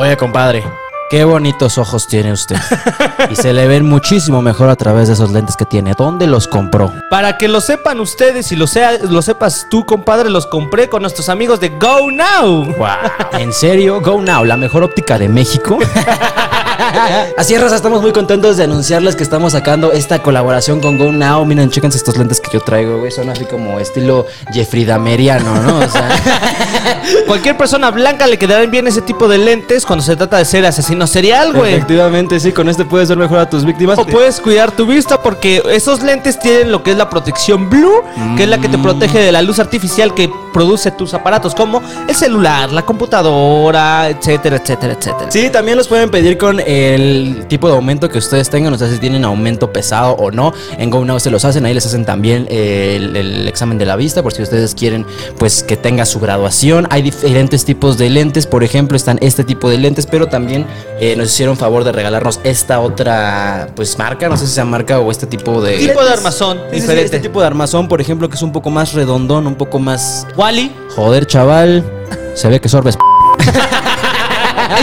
Oye, compadre, qué bonitos ojos tiene usted. y se le ven muchísimo mejor a través de esos lentes que tiene. ¿Dónde los compró? Para que lo sepan ustedes y lo, sea, lo sepas tú, compadre, los compré con nuestros amigos de Go Now. Wow. ¿En serio? Go Now, la mejor óptica de México. Así es, Raza, estamos muy contentos de anunciarles que estamos sacando esta colaboración con Go Now. Miren, chéquense estos lentes que yo traigo, güey. Son así como estilo Jeffrey Dameriano, ¿no? O sea, Cualquier persona blanca le quedarán bien ese tipo de lentes cuando se trata de ser asesino serial, güey. efectivamente, sí, con este puedes ver mejor a tus víctimas. O puedes cuidar tu vista porque esos lentes tienen lo que es la protección blue, que es la que te protege de la luz artificial que produce tus aparatos, como el celular, la computadora, etcétera, etcétera, etcétera. Sí, también los pueden pedir con el tipo de aumento que ustedes tengan, o sea, si tienen aumento pesado o no. En GoNow se los hacen, ahí les hacen también el, el examen de la vista, por si ustedes quieren, pues, que tenga su graduación. Hay diferentes tipos de lentes, por ejemplo, están este tipo de lentes, pero también eh, nos hicieron favor de regalarnos esta otra, pues, marca, no sé si sea marca o este tipo de... Tipo de armazón, sí, diferente. este tipo de armazón, por ejemplo, que es un poco más redondón, un poco más... Wally. Joder, chaval, se ve que sorbes...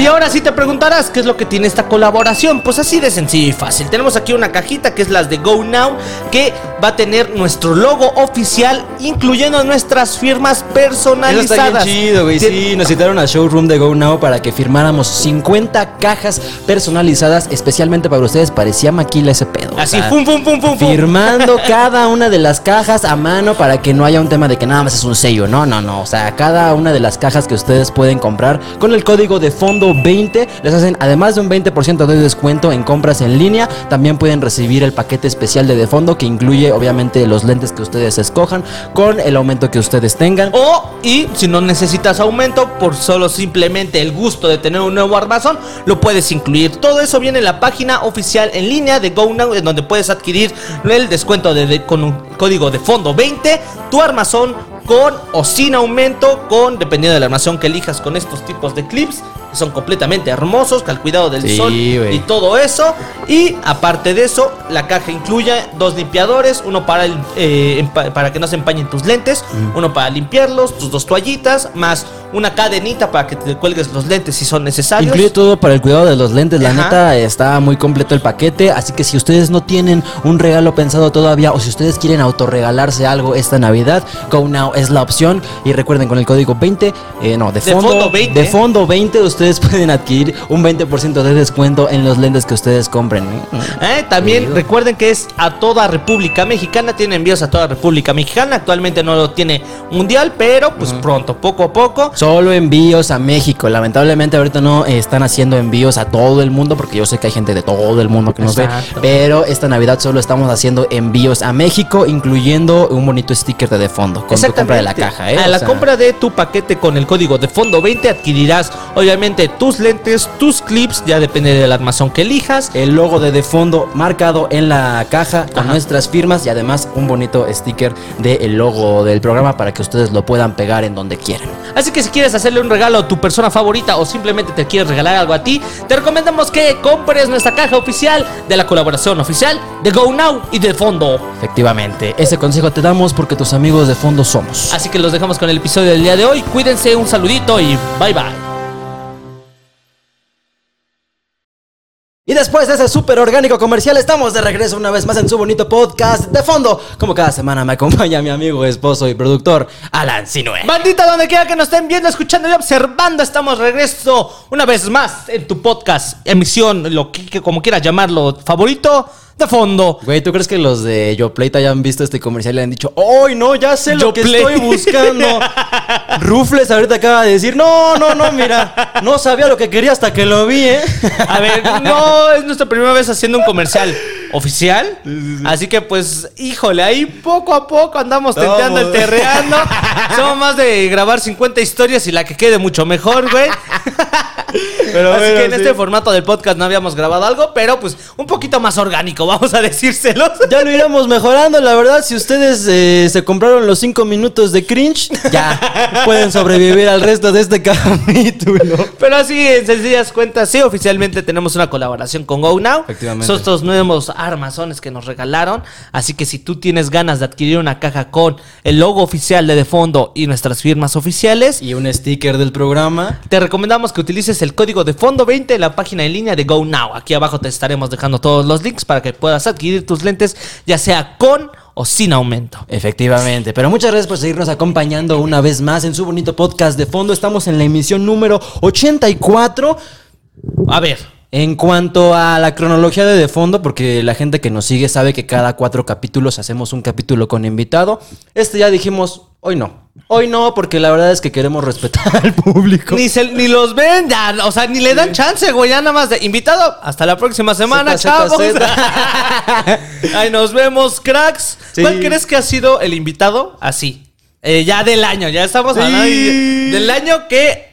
Y ahora sí te preguntarás qué es lo que tiene esta colaboración. Pues así de sencillo y fácil. Tenemos aquí una cajita que es las de Go Now, que va a tener nuestro logo oficial, incluyendo nuestras firmas Eso personalizadas. está bien chido, güey. Tien- Sí, nos citaron al showroom de Go Now para que firmáramos 50 cajas personalizadas especialmente para ustedes. Parecía maquila ese pedo. Así, pum, pum, pum, pum. Firmando cada una de las cajas a mano para que no haya un tema de que nada más es un sello. No, no, no. O sea, cada una de las cajas que ustedes pueden comprar con el código de fondo 20 les hacen además de un 20% de descuento en compras en línea. También pueden recibir el paquete especial de de fondo que incluye obviamente los lentes que ustedes escojan con el aumento que ustedes tengan. O, y si no necesitas aumento, por solo simplemente el gusto de tener un nuevo armazón, lo puedes incluir. Todo eso viene en la página oficial en línea de GoNow, en donde puedes adquirir el descuento de, de- con un código de fondo 20, tu armazón con o sin aumento, con dependiendo del armazón que elijas con estos tipos de clips. Son completamente hermosos, al cuidado del Sí, sol y todo eso. Y aparte de eso, la caja incluye dos limpiadores, uno para, el, eh, para que no se empañen tus lentes, uno para limpiarlos, tus dos toallitas, más una cadenita para que te cuelgues los lentes si son necesarios. Incluye todo para el cuidado de los lentes. La Ajá. neta está muy completo el paquete. Así que si ustedes no tienen un regalo pensado todavía o si ustedes quieren autorregalarse algo esta Navidad, Go Now es la opción. Y recuerden con el código 20, eh, no, de De fondo, fondo 20. de fondo 20, ustedes pueden adquirir un 20% de descuento en los lentes que ustedes compren. ¿eh? Eh, También recuerden que es a toda República Mexicana, tiene envíos a toda República Mexicana. Actualmente no lo tiene mundial, pero pues pronto, poco a poco. Solo envíos a México. Lamentablemente ahorita no están haciendo envíos a todo el mundo porque yo sé que hay gente de todo el mundo que nos ve. Pero esta Navidad solo estamos haciendo envíos a México, incluyendo un bonito sticker de, de fondo con tu compra de la caja. ¿eh? A O la sea, compra de tu paquete con el código de fondo 20 adquirirás obviamente tus lentes, tus clips, ya depende del armazón que elijas. El logo de de fondo marcado en la caja con Ajá. nuestras firmas y además un bonito sticker del logo del programa para que ustedes lo puedan pegar en donde quieran. Así que si quieres hacerle un regalo a tu persona favorita o simplemente te quieres regalar algo a ti, te recomendamos que compres nuestra caja oficial de la colaboración oficial de Go Now y de fondo. Efectivamente, ese consejo te damos porque tus amigos de fondo somos. Así que los dejamos con el episodio del día de hoy. Cuídense, un saludito y bye bye. Y después de ese súper orgánico comercial, estamos de regreso una vez más en su bonito podcast de fondo. Como cada semana me acompaña mi amigo, esposo y productor, Alan Sinue. Bandita, donde quiera que nos estén viendo, escuchando y observando, estamos regreso una vez más en tu podcast, emisión, lo que como quieras llamarlo, favorito, de fondo. Güey, ¿tú crees que los de YoPlay te hayan visto este comercial y le han dicho, ¡Ay, no, ya sé lo que YoPlay". estoy buscando! Rufles ahorita acaba de decir, no, no, no, mira, no sabía lo que quería hasta que lo vi, ¿eh? A ver, no, es nuestra primera vez haciendo un comercial oficial. Así que pues, híjole, ahí poco a poco andamos tenteando el terreando. Somos más de grabar 50 historias y la que quede mucho mejor, güey. Pero Así bueno, que en sí. este formato del podcast no habíamos grabado algo, pero pues un poquito más orgánico, vamos a decírselos. Ya lo iremos mejorando, la verdad. Si ustedes eh, se compraron los 5 minutos de cringe, ya pueden sobrevivir al resto de este capítulo. Pero así, en sencillas cuentas, sí, oficialmente tenemos una colaboración con Go Now. Efectivamente. Son estos nuevos armazones que nos regalaron. Así que si tú tienes ganas de adquirir una caja con el logo oficial de De Fondo y nuestras firmas oficiales, Y un sticker del programa. te recomendamos que utilices el código de Fondo 20 en la página en línea de Go Now. Aquí abajo te estaremos dejando todos los links para que puedas adquirir tus lentes, ya sea con o sin aumento. Efectivamente, pero muchas gracias por seguirnos acompañando una vez más en su bonito podcast de fondo. Estamos en la emisión número 84. A ver, En cuanto a la cronología de De Fondo, porque la gente que nos sigue sabe que cada cuatro capítulos hacemos un capítulo con invitado. Este ya dijimos, hoy no. Hoy no, porque la verdad es que queremos respetar al público. ni, se- ni los ven, ya, o sea, ni le dan chance, güey. Ya nada más de invitado. Hasta la próxima semana, Zeta, chavos. zeta, Ahí nos vemos, cracks. Sí. ¿Cuál crees que ha sido el invitado así? Eh, ya del año, ya estamos Sí. hablando del año que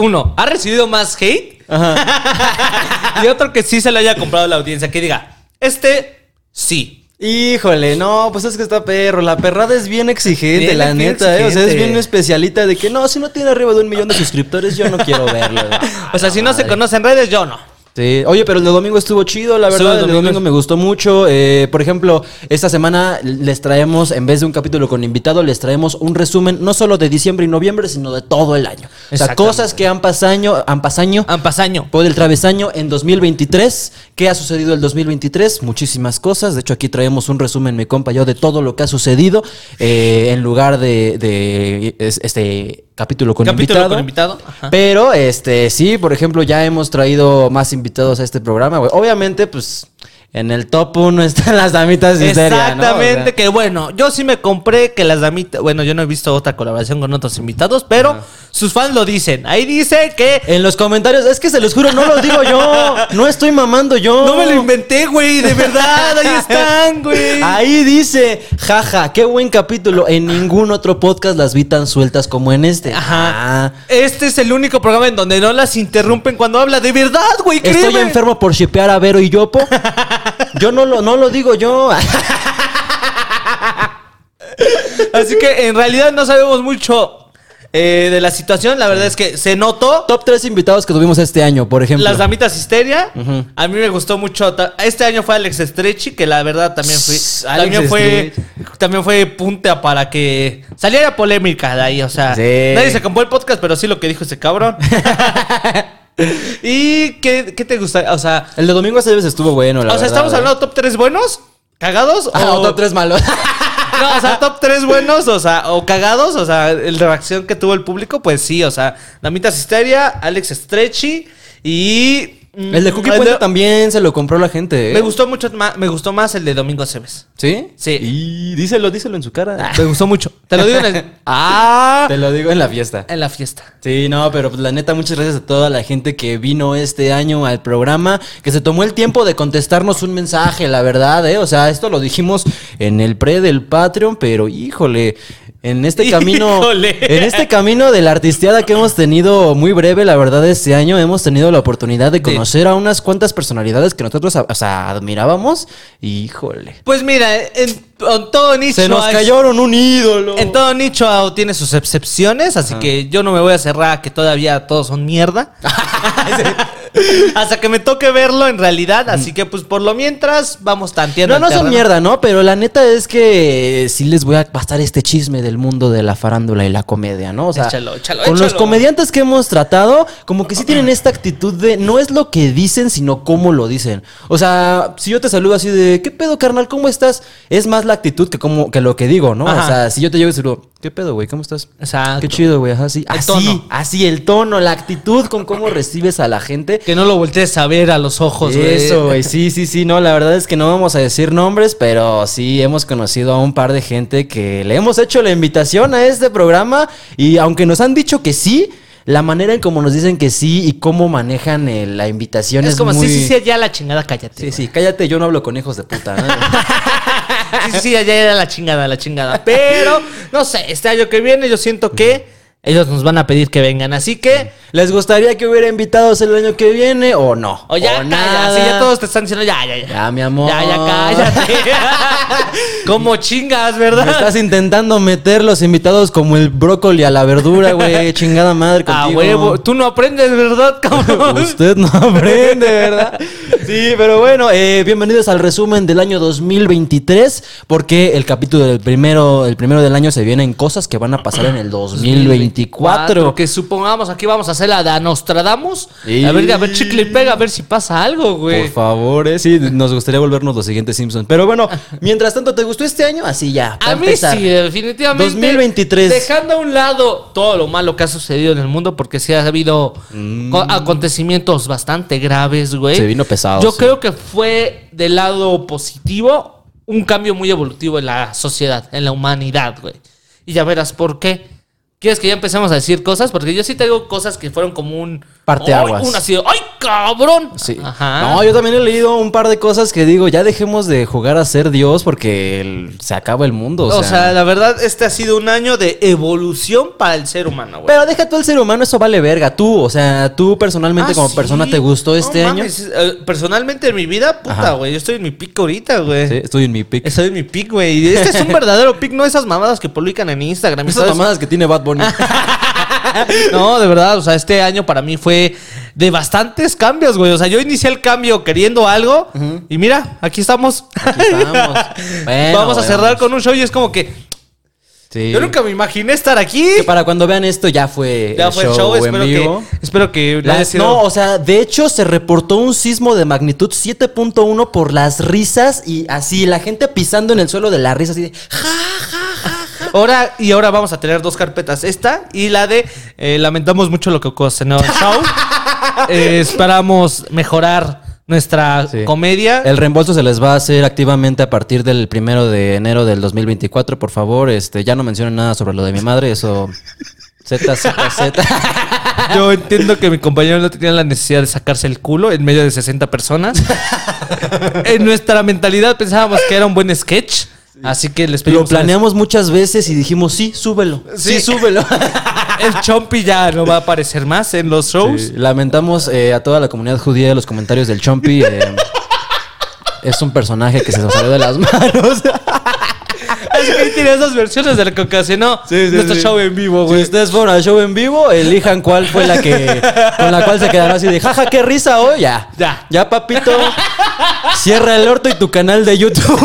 uno ha recibido más hate y otro que sí se le haya comprado la audiencia. Que diga, este sí. Híjole, no, pues es que está perro. La perrada es bien exigente, Bien, la bien neta, ¿eh? O sea, es bien especialita de que no, si no tiene arriba de un millón de suscriptores, yo no quiero verlo. güey. O sea, si no se Madre. conoce en redes, yo no. Sí. Oye, pero el de domingo estuvo chido, la verdad. el de domingo. me gustó mucho. Eh, por ejemplo, esta semana les traemos, en vez de un capítulo con invitado, les traemos un resumen no solo de diciembre y noviembre, sino de todo el año. O sea, cosas que han pasado, han pasado Ampasaño. por el travesaño en 2023. ¿Qué ha sucedido el 2023? Muchísimas cosas. De hecho, aquí traemos un resumen, mi compa, yo, de todo lo que ha sucedido eh, en lugar de, de es- este capítulo con Capítulo invitado. con invitado. Pero, este, sí, por ejemplo, ya hemos traído más invitados a este programa, güey. Obviamente, pues, en el top uno están las damitas de. Exactamente, O sea, que bueno, yo sí me compré que las damitas, bueno, yo no he visto otra colaboración con otros invitados, pero sus fans lo dicen. Ahí dice que En los comentarios, es que se los juro, no lo digo yo. No estoy mamando yo. no me lo inventé, güey, de verdad, ahí están, güey. Ahí dice, jaja, qué buen capítulo. En ningún otro podcast las vi tan sueltas como en este. Ajá. Ah, Este es el único programa en donde no las interrumpen cuando habla. De verdad, güey, estoy créeme. enfermo por shipear a Vero y Yopo. Yo no lo, no lo digo yo. Así que en realidad no sabemos mucho eh, de la situación. La verdad es que se notó. Top 3 invitados que tuvimos este año, por ejemplo. Las damitas histeria. Ujú. A mí me gustó mucho. ta- Este año fue Alex Stretchy, que la verdad también fue. Alex también fue. Stretchy. También fue punta para que saliera polémica de ahí. O sea, Sí. nadie se compró el podcast, pero sí lo que dijo ese cabrón. ¿Y qué, qué te gusta? O sea, El de domingo esa vez estuvo bueno, la o sea, verdad, ¿estamos ¿eh? hablando top 3 buenos? ¿Cagados? Ah, o o top 3 malos. No, o sea, top 3 buenos, o sea, o cagados, o sea, el reacción que tuvo el público, pues sí, o sea, Damitas Histeria, Alex Stretchy y. mm, El de Cookie Puente de- también se lo compró la gente. ¿eh? Me gustó mucho más, me gustó más el de Domingo Cebes. ¿Sí? Sí. Y díselo, díselo en su cara. Me gustó mucho. Te lo digo en el- Ah, Te lo digo en la fiesta. en la fiesta. Sí, no, pero pues la neta, muchas gracias a toda la gente que vino este año al programa, que se tomó el tiempo de contestarnos un mensaje, la verdad, ¿eh? O sea, esto lo dijimos en el pre del Patreon, pero híjole, en este camino, Híjole. en este camino de la artisteada que hemos tenido muy breve, la verdad, este año hemos tenido la oportunidad de conocer a unas cuantas personalidades que nosotros, o sea, admirábamos, híjole. Pues mira, en, en todo nicho. Se nos hay- cayeron un ídolo. En todo nicho tiene sus excepciones, así que yo no me voy a cerrar a que todavía todos son mierda. Hasta que me toque verlo en realidad, así que pues por lo mientras vamos tanteando. No, no son mierda, ¿no? Pero la neta es que sí les voy a pasar este chisme del mundo de la farándula y la comedia, ¿no? O sea, Échalo, échalo, con los comediantes que hemos tratado, como que sí tienen esta actitud de no es lo que dicen, sino cómo lo dicen. O sea, si yo te saludo así de, ¿qué pedo, carnal? ¿Cómo estás? Es más la actitud que como que lo que digo, ¿no? Ajá. O sea, si yo te llego y saludo, ¿qué pedo, güey? ¿Cómo estás? Exacto. Qué chido, güey. Ajá, sí. El Así, tono. así, el tono, la actitud con cómo recibes a la gente. Que no lo voltees a ver a los ojos, güey. Eso, güey, sí, sí, sí, no, la verdad es que no vamos a decir nombres, pero sí hemos conocido a un par de gente que le hemos hecho la invitación a este programa y aunque nos han dicho que sí, la manera en cómo nos dicen que sí y cómo manejan eh, la invitación es, Es como, muy... sí, sí, sí, ya la chingada, cállate. Sí, sí, cállate, yo no hablo con hijos de puta. ¿no? Sí, sí, ya era la chingada, la chingada. Pero, no sé, este año que viene yo siento que ellos nos van a pedir que vengan. Así que, ¿Les gustaría que hubiera invitados el año que viene o no? o ya, O nada. si ya todos te están diciendo, ya, ya, ya. Ya, mi amor. Ya, ya, cállate. como chingas, Me ¿verdad? estás intentando meter los invitados como el brócoli a la verdura, güey. Chingada madre A contigo. huevo. Tú no aprendes, ¿verdad, cabrón? Usted no aprende, ¿verdad? Sí, pero bueno, eh, bienvenidos al resumen del año 2023, porque el capítulo del primero, el primero del año se vienen cosas que van a pasar en el 2024. 2024. Que supongamos aquí vamos a hacer la de Nostradamus. Y- A ver, a ver, chicle y pega, a ver si pasa algo, güey. Por favor, eh, sí, nos gustaría volvernos los siguientes Simpsons. Pero bueno, mientras tanto, ¿te gustó este año? Así ya. A mí empezar. sí, definitivamente. 2023. Dejando a un lado todo lo malo que ha sucedido en el mundo, porque sí ha habido co- acontecimientos bastante graves, güey. Mm. Se vino pesado, Yo sí. creo que fue del lado positivo un cambio muy evolutivo en la sociedad, en la humanidad, güey. Y ya verás por qué. ¿Quieres que ya empecemos a decir cosas? Porque yo sí tengo cosas que fueron como un... Parteaguas. ¡Ay! Un así, ¡ay, cabrón! Sí. Ajá. No, yo también he leído un par de cosas que digo, ya dejemos de jugar a ser Dios porque el- se acaba el mundo. O, O sea, la verdad, este ha sido un año de evolución para el ser humano, güey. pero deja tú el ser humano, eso vale verga. Tú, o sea, tú personalmente Ah, como sí. persona, ¿te gustó este año? mames, eh, Personalmente en mi vida, puta, güey. Yo estoy en mi pico ahorita, güey. Sí, estoy en mi pick. Estoy en mi pic, güey. Y Este es un verdadero pic, no esas mamadas que publican en Instagram. Esas mamadas que tiene Bad Bunny. No, de verdad, o sea, este año para mí fue de bastantes cambios, güey. O sea, yo inicié el cambio queriendo algo y mira, aquí estamos. Aquí estamos. Bueno, Vamos a cerrar con un show y es como que Sí. yo nunca me imaginé estar aquí. Que para cuando vean esto ya fue Ya fue el show, espero vivo. que, espero que sido- no, o sea, de hecho se reportó un sismo de magnitud 7.1 por las risas y así la gente pisando en el suelo de la risa así de Ahora, y ahora vamos a tener dos carpetas. Esta y la de eh, lamentamos mucho lo que ocasionó el show. Eh, esperamos mejorar nuestra Sí. comedia. El reembolso se les va a hacer activamente a partir del primero de enero del 2024, por favor. Este, ya no mencionen nada sobre lo de mi madre, eso. Z, Z, Z. Yo entiendo que mi compañero no tenía la necesidad de sacarse el culo en medio de 60 personas. en nuestra mentalidad pensábamos que era un buen sketch. Así que les Lo pedimos. planeamos muchas veces y dijimos, sí, súbelo. Sí, Sí. súbelo. El Chompi ya no va a aparecer más en los shows. Sí, lamentamos eh, a toda la comunidad judía de los comentarios del Chompi. eh, es un personaje que se nos salió de las manos. Así que ahí tiene esas versiones de lo que ocasionó nuestro show en vivo, Si güey. ustedes fueron al show en vivo, elijan cuál fue la que con la cual se quedaron así de jaja, qué risa hoy. Ya. Ya. Ya, papito. Cierra el orto y tu canal de YouTube.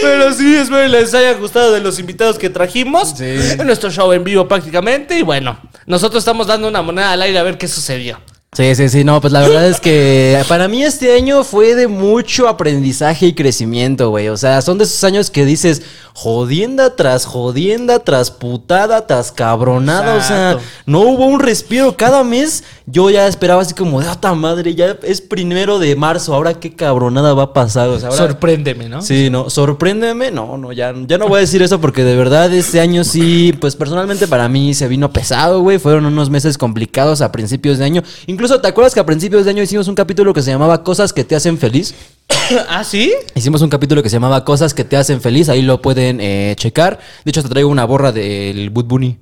Pero sí, espero que les haya gustado de los invitados que trajimos. Sí. En nuestro show en vivo prácticamente. Y bueno, nosotros estamos dando una moneda al aire a ver qué sucedió. Sí, sí, sí, no, pues la verdad es que para mí este año fue de mucho aprendizaje y crecimiento, güey. O sea, son de esos años que dices jodienda tras jodienda, tras putada, tras cabronada. O sea, no hubo un respiro. Cada mes yo ya esperaba así como de ¡ata madre! Ya es primero de marzo, ahora qué cabronada va a pasar. O sea, ahora- Sorpréndeme, ¿no? Sí, no, sorpréndeme. No, no, ya, ya no voy a decir eso porque de verdad este año sí, pues personalmente para mí se vino pesado, güey. Fueron unos meses complicados a principios de año. Incluso, ¿te acuerdas que a principios de año hicimos un capítulo que se llamaba Cosas que te hacen feliz? ¿Ah, sí? Hicimos un capítulo que se llamaba Cosas que te hacen feliz. Ahí lo pueden eh, checar. De hecho, te traigo una borra del Boot Bunny.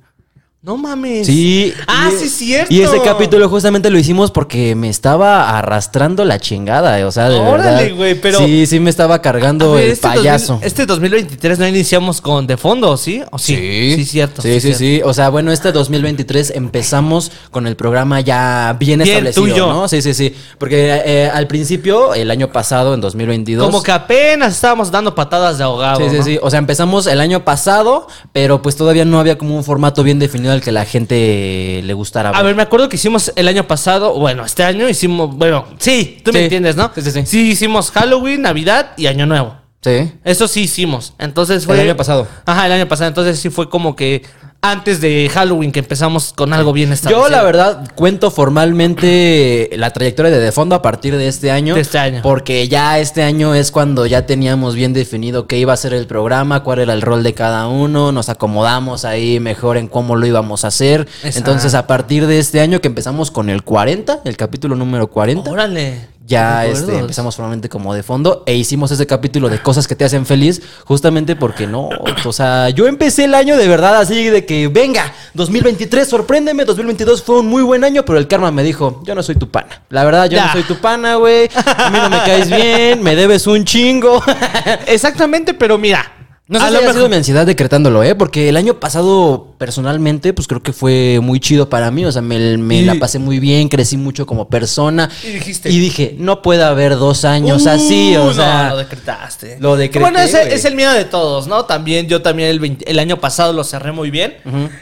No mames. Sí. Ah, y- sí, cierto. Y ese capítulo justamente lo hicimos porque me estaba arrastrando la chingada, eh, o sea, de Órale, güey, pero- Sí, sí me estaba cargando ver, el este payaso. 2000 este 2023 no iniciamos con de fondo, ¿sí? ¿O sí? Sí, cierto. Sí, sí, cierto. sí. O sea, bueno, este 2023 empezamos con el programa ya bien, Bien establecido, tuyo. ¿no? Sí, sí, sí. Porque eh, al principio, el año pasado, en 2022... Como que apenas estábamos dando patadas de ahogado. Sí, sí, ¿no? sí. O sea, empezamos el año pasado, pero pues todavía no había como un formato bien definido al que la gente le gustara. A ver, me acuerdo que hicimos el año pasado, bueno, este año hicimos, bueno, sí, tú me entiendes, ¿no? Sí, sí, sí. Sí, hicimos Halloween, Navidad y Año Nuevo. Sí. Eso sí hicimos. Entonces fue. El año pasado. Ajá, el año pasado. Entonces sí fue como que antes de Halloween que empezamos con algo bien establecido. Yo, la verdad, cuento formalmente la trayectoria de De Fondo a partir de este año. De este año. Porque ya este año es cuando ya teníamos bien definido qué iba a ser el programa, cuál era el rol de cada uno, nos acomodamos ahí mejor en cómo lo íbamos a hacer. Exacto. Entonces, a partir de este año que empezamos con el 40, el capítulo número 40. Órale. Ya ¿Te este, empezamos formalmente como de fondo e hicimos ese capítulo de cosas que te hacen feliz, justamente porque no, o sea, yo empecé el año de verdad así de que, venga, 2023, sorpréndeme, 2022 fue un muy buen año, pero el karma me dijo, yo no soy tu pana. La verdad, yo Ya. no soy tu pana, güey, a mí no me caes bien, me debes un chingo. Exactamente, pero mira, No sé A si lo mejor- sido mi ansiedad decretándolo, ¿eh? Porque el año pasado, personalmente, pues creo que fue muy chido para mí. O sea, me, me Y- la pasé muy bien, crecí mucho como persona. Y dijiste- Y dije, no puede haber dos años Uh, así, o no, sea... lo decretaste. lo decreté, Bueno, ese es el miedo de todos, ¿no? También yo también el, 20 el año pasado lo cerré muy bien.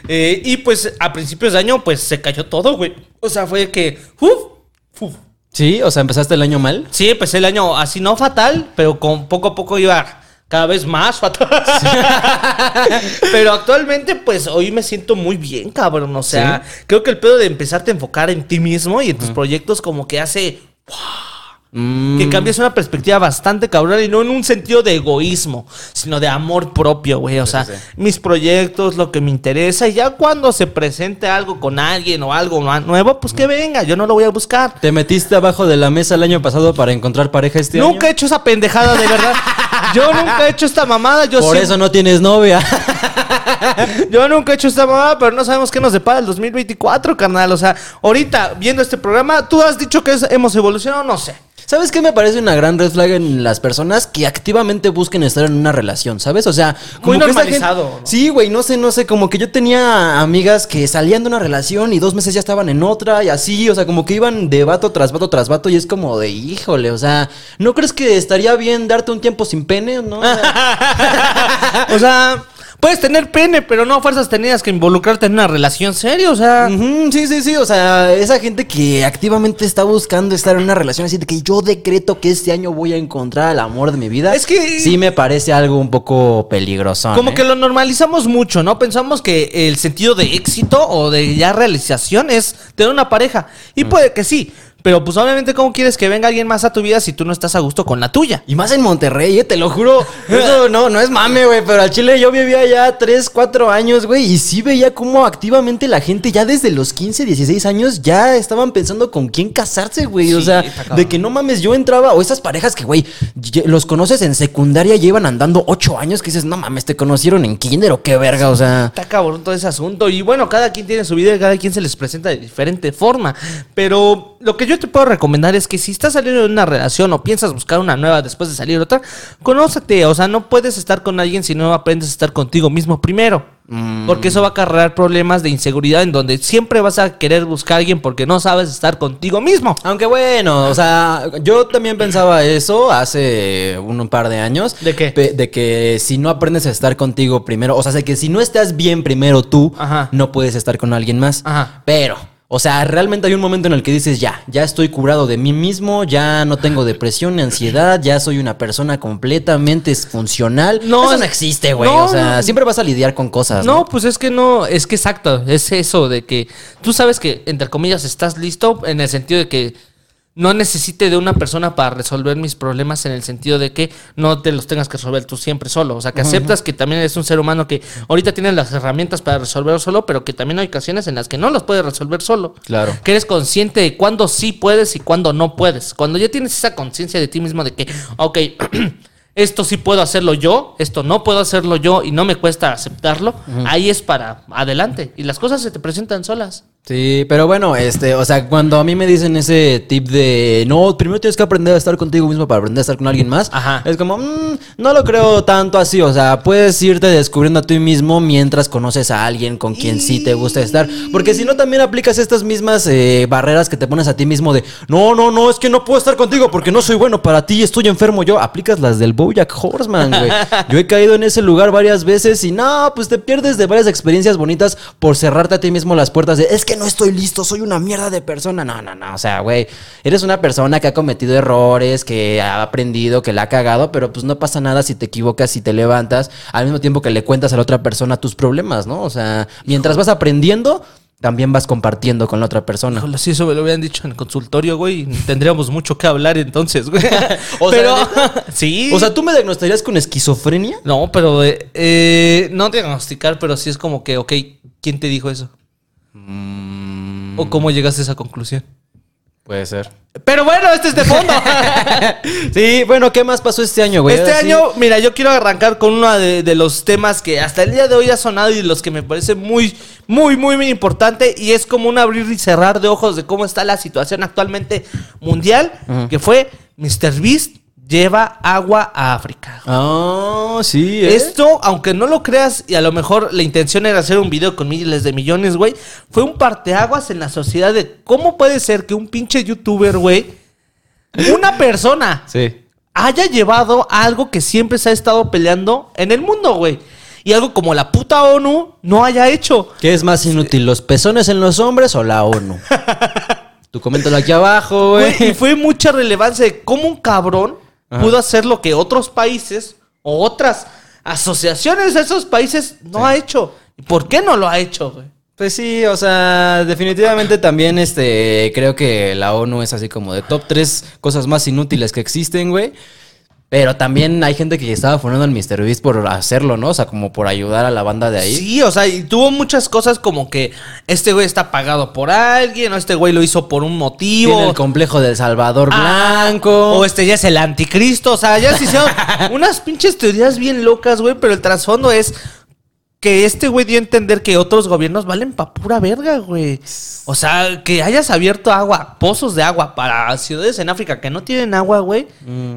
Eh, y pues a principios de año pues se cayó todo, güey. O sea, fue que... uf, uf. Sí, o sea, empezaste el año mal. Sí, empecé el año así no fatal, pero con poco a poco iba cada vez más fatal. pero actualmente, pues hoy me siento muy bien, cabrón. O sea, creo que el pedo de empezarte a enfocar en ti mismo y en tus proyectos como que hace Mm, que cambies una perspectiva bastante cabrón y no en un sentido de egoísmo, sino de amor propio, güey. O sea, sí. mis proyectos, lo que me interesa, y ya cuando se presente algo con alguien o algo nuevo, pues que venga, yo no lo voy a buscar. ¿Te metiste abajo de la mesa el año pasado para encontrar pareja este nunca he año? hecho esa pendejada, de verdad. Yo nunca he hecho esta mamada. Yo, Por siempre- eso no tienes novia. yo nunca he hecho esta mamada, pero no sabemos qué nos depara el 2024, carnal. O sea, ahorita viendo este programa, tú has dicho que es- hemos evolucionado, no sé. ¿Sabes qué me parece una gran red flag en las personas que activamente busquen estar en una relación, ¿sabes? O sea, Muy que esa normalizado, gente- ¿no? Sí, güey, no sé, no sé, como que yo tenía amigas que salían de una relación y dos meses ya estaban en otra y así, o sea, como que iban de vato tras vato tras vato y es como de, híjole, o sea, ¿no crees que estaría bien darte un tiempo sin pene, no? O sea, O sea, puedes tener pene, pero no a fuerzas tenías que involucrarte en una relación seria, o sea. Sí, sí, sí, o sea, esa gente que activamente está buscando estar en una relación así de que yo decreto que este año voy a encontrar el amor de mi vida. Es que- sí me parece algo un poco peligroso. Como ¿eh? que lo normalizamos mucho, ¿no? Pensamos que el sentido de éxito o de ya realización es tener una pareja. Y puede que sí. Pero pues obviamente, ¿cómo quieres que venga alguien más a tu vida si tú no estás a gusto con la tuya? Y más en Monterrey, eh, te lo juro. Eso no, no es mame, güey. Pero al Chile yo vivía ya 3, 4 años, güey. Y sí veía cómo activamente la gente ya desde los 15, 16 años ya estaban pensando con quién casarse, güey. o sea, de que no mames, yo entraba. O esas parejas que, güey, los conoces en secundaria, llevan andando 8 años. Que dices, no mames, te conocieron en kinder o qué verga. O sea. Está cabrón todo ese asunto. Y bueno, cada quien tiene su vida y cada quien se les presenta de diferente forma. Pero lo que yo te puedo recomendar es que si estás saliendo de una relación o piensas buscar una nueva después de salir otra, conócete. O sea, no puedes estar con alguien si no aprendes a estar contigo mismo primero. Porque eso va a acarrear problemas de inseguridad en donde siempre vas a querer buscar a alguien porque no sabes estar contigo mismo. Aunque bueno, o sea, yo también pensaba eso hace un, un par de años. ¿De qué? De que si no aprendes a estar contigo primero, o sea, de que si no estás bien primero tú, Ajá. no puedes estar con alguien más. Ajá. Pero, o sea, realmente hay un momento en el que dices, ya, ya estoy curado de mí mismo, ya no tengo depresión ni ansiedad, ya soy una persona completamente funcional. No, eso es- no existe, güey. no, o sea, no. siempre vas a lidiar con cosas. No, No, pues es que no, es que exacto, es eso de que tú sabes que, entre comillas, estás listo en el sentido de que no necesite de una persona para resolver mis problemas en el sentido de que no te los tengas que resolver tú siempre solo. O sea, que aceptas que también eres un ser humano que ahorita tienes las herramientas para resolverlo solo, pero que también hay ocasiones en las que no los puedes resolver solo. Claro. Que eres consciente de cuándo sí puedes y cuándo no puedes. Cuando ya tienes esa conciencia de ti mismo de que, ok, esto sí puedo hacerlo yo, esto no puedo hacerlo yo y no me cuesta aceptarlo, ahí es para adelante. Y las cosas se te presentan solas. Sí, pero bueno, este, o sea, cuando a mí me dicen ese tip de no, primero tienes que aprender a estar contigo mismo para aprender a estar con alguien más, Ajá. es como, "Mm, no lo creo tanto así, o sea, puedes irte descubriendo a ti mismo mientras conoces a alguien con quien sí te gusta estar, porque si no también aplicas estas mismas eh, barreras que te pones a ti mismo de, no, no, no, es que no puedo estar contigo porque no soy bueno para ti, estoy enfermo yo, aplicas las del Bojack Horseman, güey. Yo he caído en ese lugar varias veces y no, pues te pierdes de varias experiencias bonitas por cerrarte a ti mismo las puertas de, es que no estoy listo, soy una mierda de persona. No, no, no, o sea, güey, eres una persona que ha cometido errores, que ha aprendido, que la ha cagado, pero pues no pasa nada si te equivocas y te levantas, al mismo tiempo que le cuentas a la otra persona tus problemas, ¿no? O sea, mientras vas aprendiendo, también vas compartiendo con la otra persona. Híjole, si eso me lo hubieran dicho en el consultorio, güey, tendríamos mucho que hablar entonces, güey. O sea, pero, ¿neta? sí. O sea, ¿tú me diagnosticarías con esquizofrenia? no, pero eh, eh, no diagnosticar, pero sí es como que, ok, ¿quién te dijo eso? ¿O cómo llegaste a esa conclusión? Puede ser. Pero bueno, este es de fondo. Sí, bueno, ¿qué más pasó este año, güey? Este año, mira, yo quiero arrancar con uno de, de los temas que hasta el día de hoy ha sonado y de los que me parece muy, muy, muy, muy importante. Y es como un abrir y cerrar de ojos de cómo está la situación actualmente mundial. Que fue Mr. Beast lleva agua a África. Ah, sí, ¿eh? Esto, aunque no lo creas, y a lo mejor la intención era hacer un video con miles de millones, güey, fue un parteaguas en la sociedad de cómo puede ser que un pinche youtuber, güey, una persona Sí. haya llevado algo que siempre se ha estado peleando en el mundo, güey. Y algo como la puta ONU no haya hecho. ¿Qué es más inútil, los pezones en los hombres o la ONU? Tú coméntalo aquí abajo, Güey, y fue mucha relevancia de cómo un cabrón Ajá. pudo hacer lo que otros países o otras asociaciones de esos países no ha hecho. ¿Y por qué no lo ha hecho, güey? Pues sí, o sea, definitivamente también este creo que la ONU es así como de top 3 cosas más inútiles que existen, güey. Pero también hay gente que estaba fundando al MrBeast por hacerlo, ¿no? O sea, como por ayudar a la banda de ahí. Sí, o sea, y tuvo muchas cosas como que este güey está pagado por alguien, o este güey lo hizo por un motivo. Tiene el complejo del Salvador Ah, Blanco. O este ya es el anticristo. O sea, ya se hicieron unas pinches teorías bien locas, güey. Pero el trasfondo es que este güey dio a entender que otros gobiernos valen pa' pura verga, güey. O sea, que hayas abierto agua, pozos de agua para ciudades en África que no tienen agua, güey.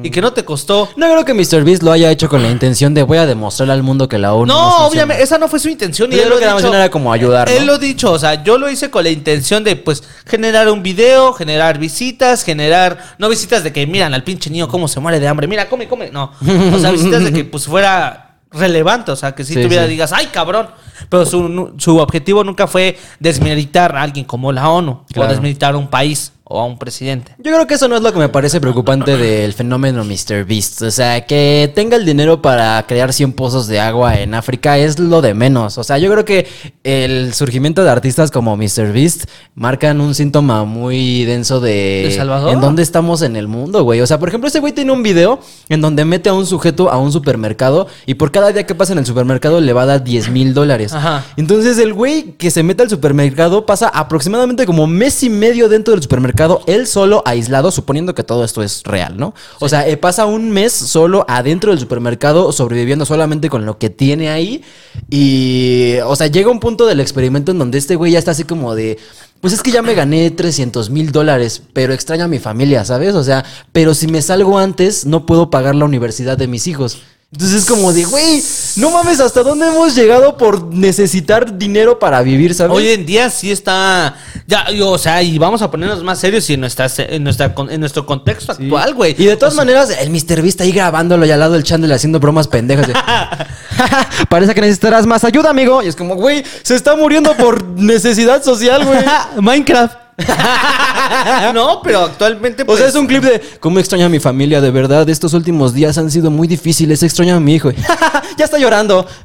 Y que no te costó. No creo que MrBeast lo haya hecho con la intención de voy a demostrarle al mundo que la ONU No, obviamente, esa no fue su intención. Yo Y él creo lo que dicho- era como ayudar, ¿no? Él lo ha dicho, o sea, yo lo hice con la intención de, pues, generar un video, generar visitas, generar. No visitas de que miran al pinche niño cómo se muere de hambre. Mira, come, come. No. O sea, visitas de que, pues, fuera relevante. O sea, que si Sí, tuviera, sí. digas, ay, cabrón. Pero su, su objetivo nunca fue desmilitar a alguien como la ONU Claro. o desmilitar a un país o a un presidente. Yo creo que eso no es lo que me parece preocupante del fenómeno MrBeast. O sea, que tenga el dinero para crear 100 pozos de agua en África es lo de menos. O sea, yo creo que el surgimiento de artistas como MrBeast marcan un síntoma muy denso de... ¿De Salvador? En dónde estamos en el mundo, güey. O sea, por ejemplo, ese güey tiene un video en donde mete a un sujeto a un supermercado y por cada día que pasa en el supermercado le va a dar 10 mil dólares. Ajá. Entonces el güey que se mete al supermercado pasa aproximadamente como mes y medio dentro del supermercado, él solo, aislado, suponiendo que todo esto es real, ¿no? O sea, eh, pasa un mes solo adentro del supermercado, sobreviviendo solamente con lo que tiene ahí. Y, o sea, llega un punto del experimento en donde este güey ya está así como de... Pues es que ya me gané 300 mil dólares, pero extraño a mi familia, ¿sabes? O sea, pero si me salgo antes, no puedo pagar la universidad de mis hijos. Entonces es como de, güey, no mames, ¿hasta dónde hemos llegado por necesitar dinero para vivir, ¿sabes? Hoy en día sí está. Ya, o sea, y vamos a ponernos más serios y en, nuestra, en, nuestra, en nuestro contexto Sí. actual, güey. Y de todas O sea, maneras, el Mr. Beast ahí grabándolo y al lado del Chandler haciendo bromas pendejas. de, Parece que necesitarás más ayuda, amigo. Y es como, güey, se está muriendo por necesidad social, güey. Minecraft. no, pero actualmente. O Pues, sea, es un clip de cómo extraño a mi familia, de verdad. Estos últimos días han sido muy difíciles. Extraño a mi hijo. ya está llorando.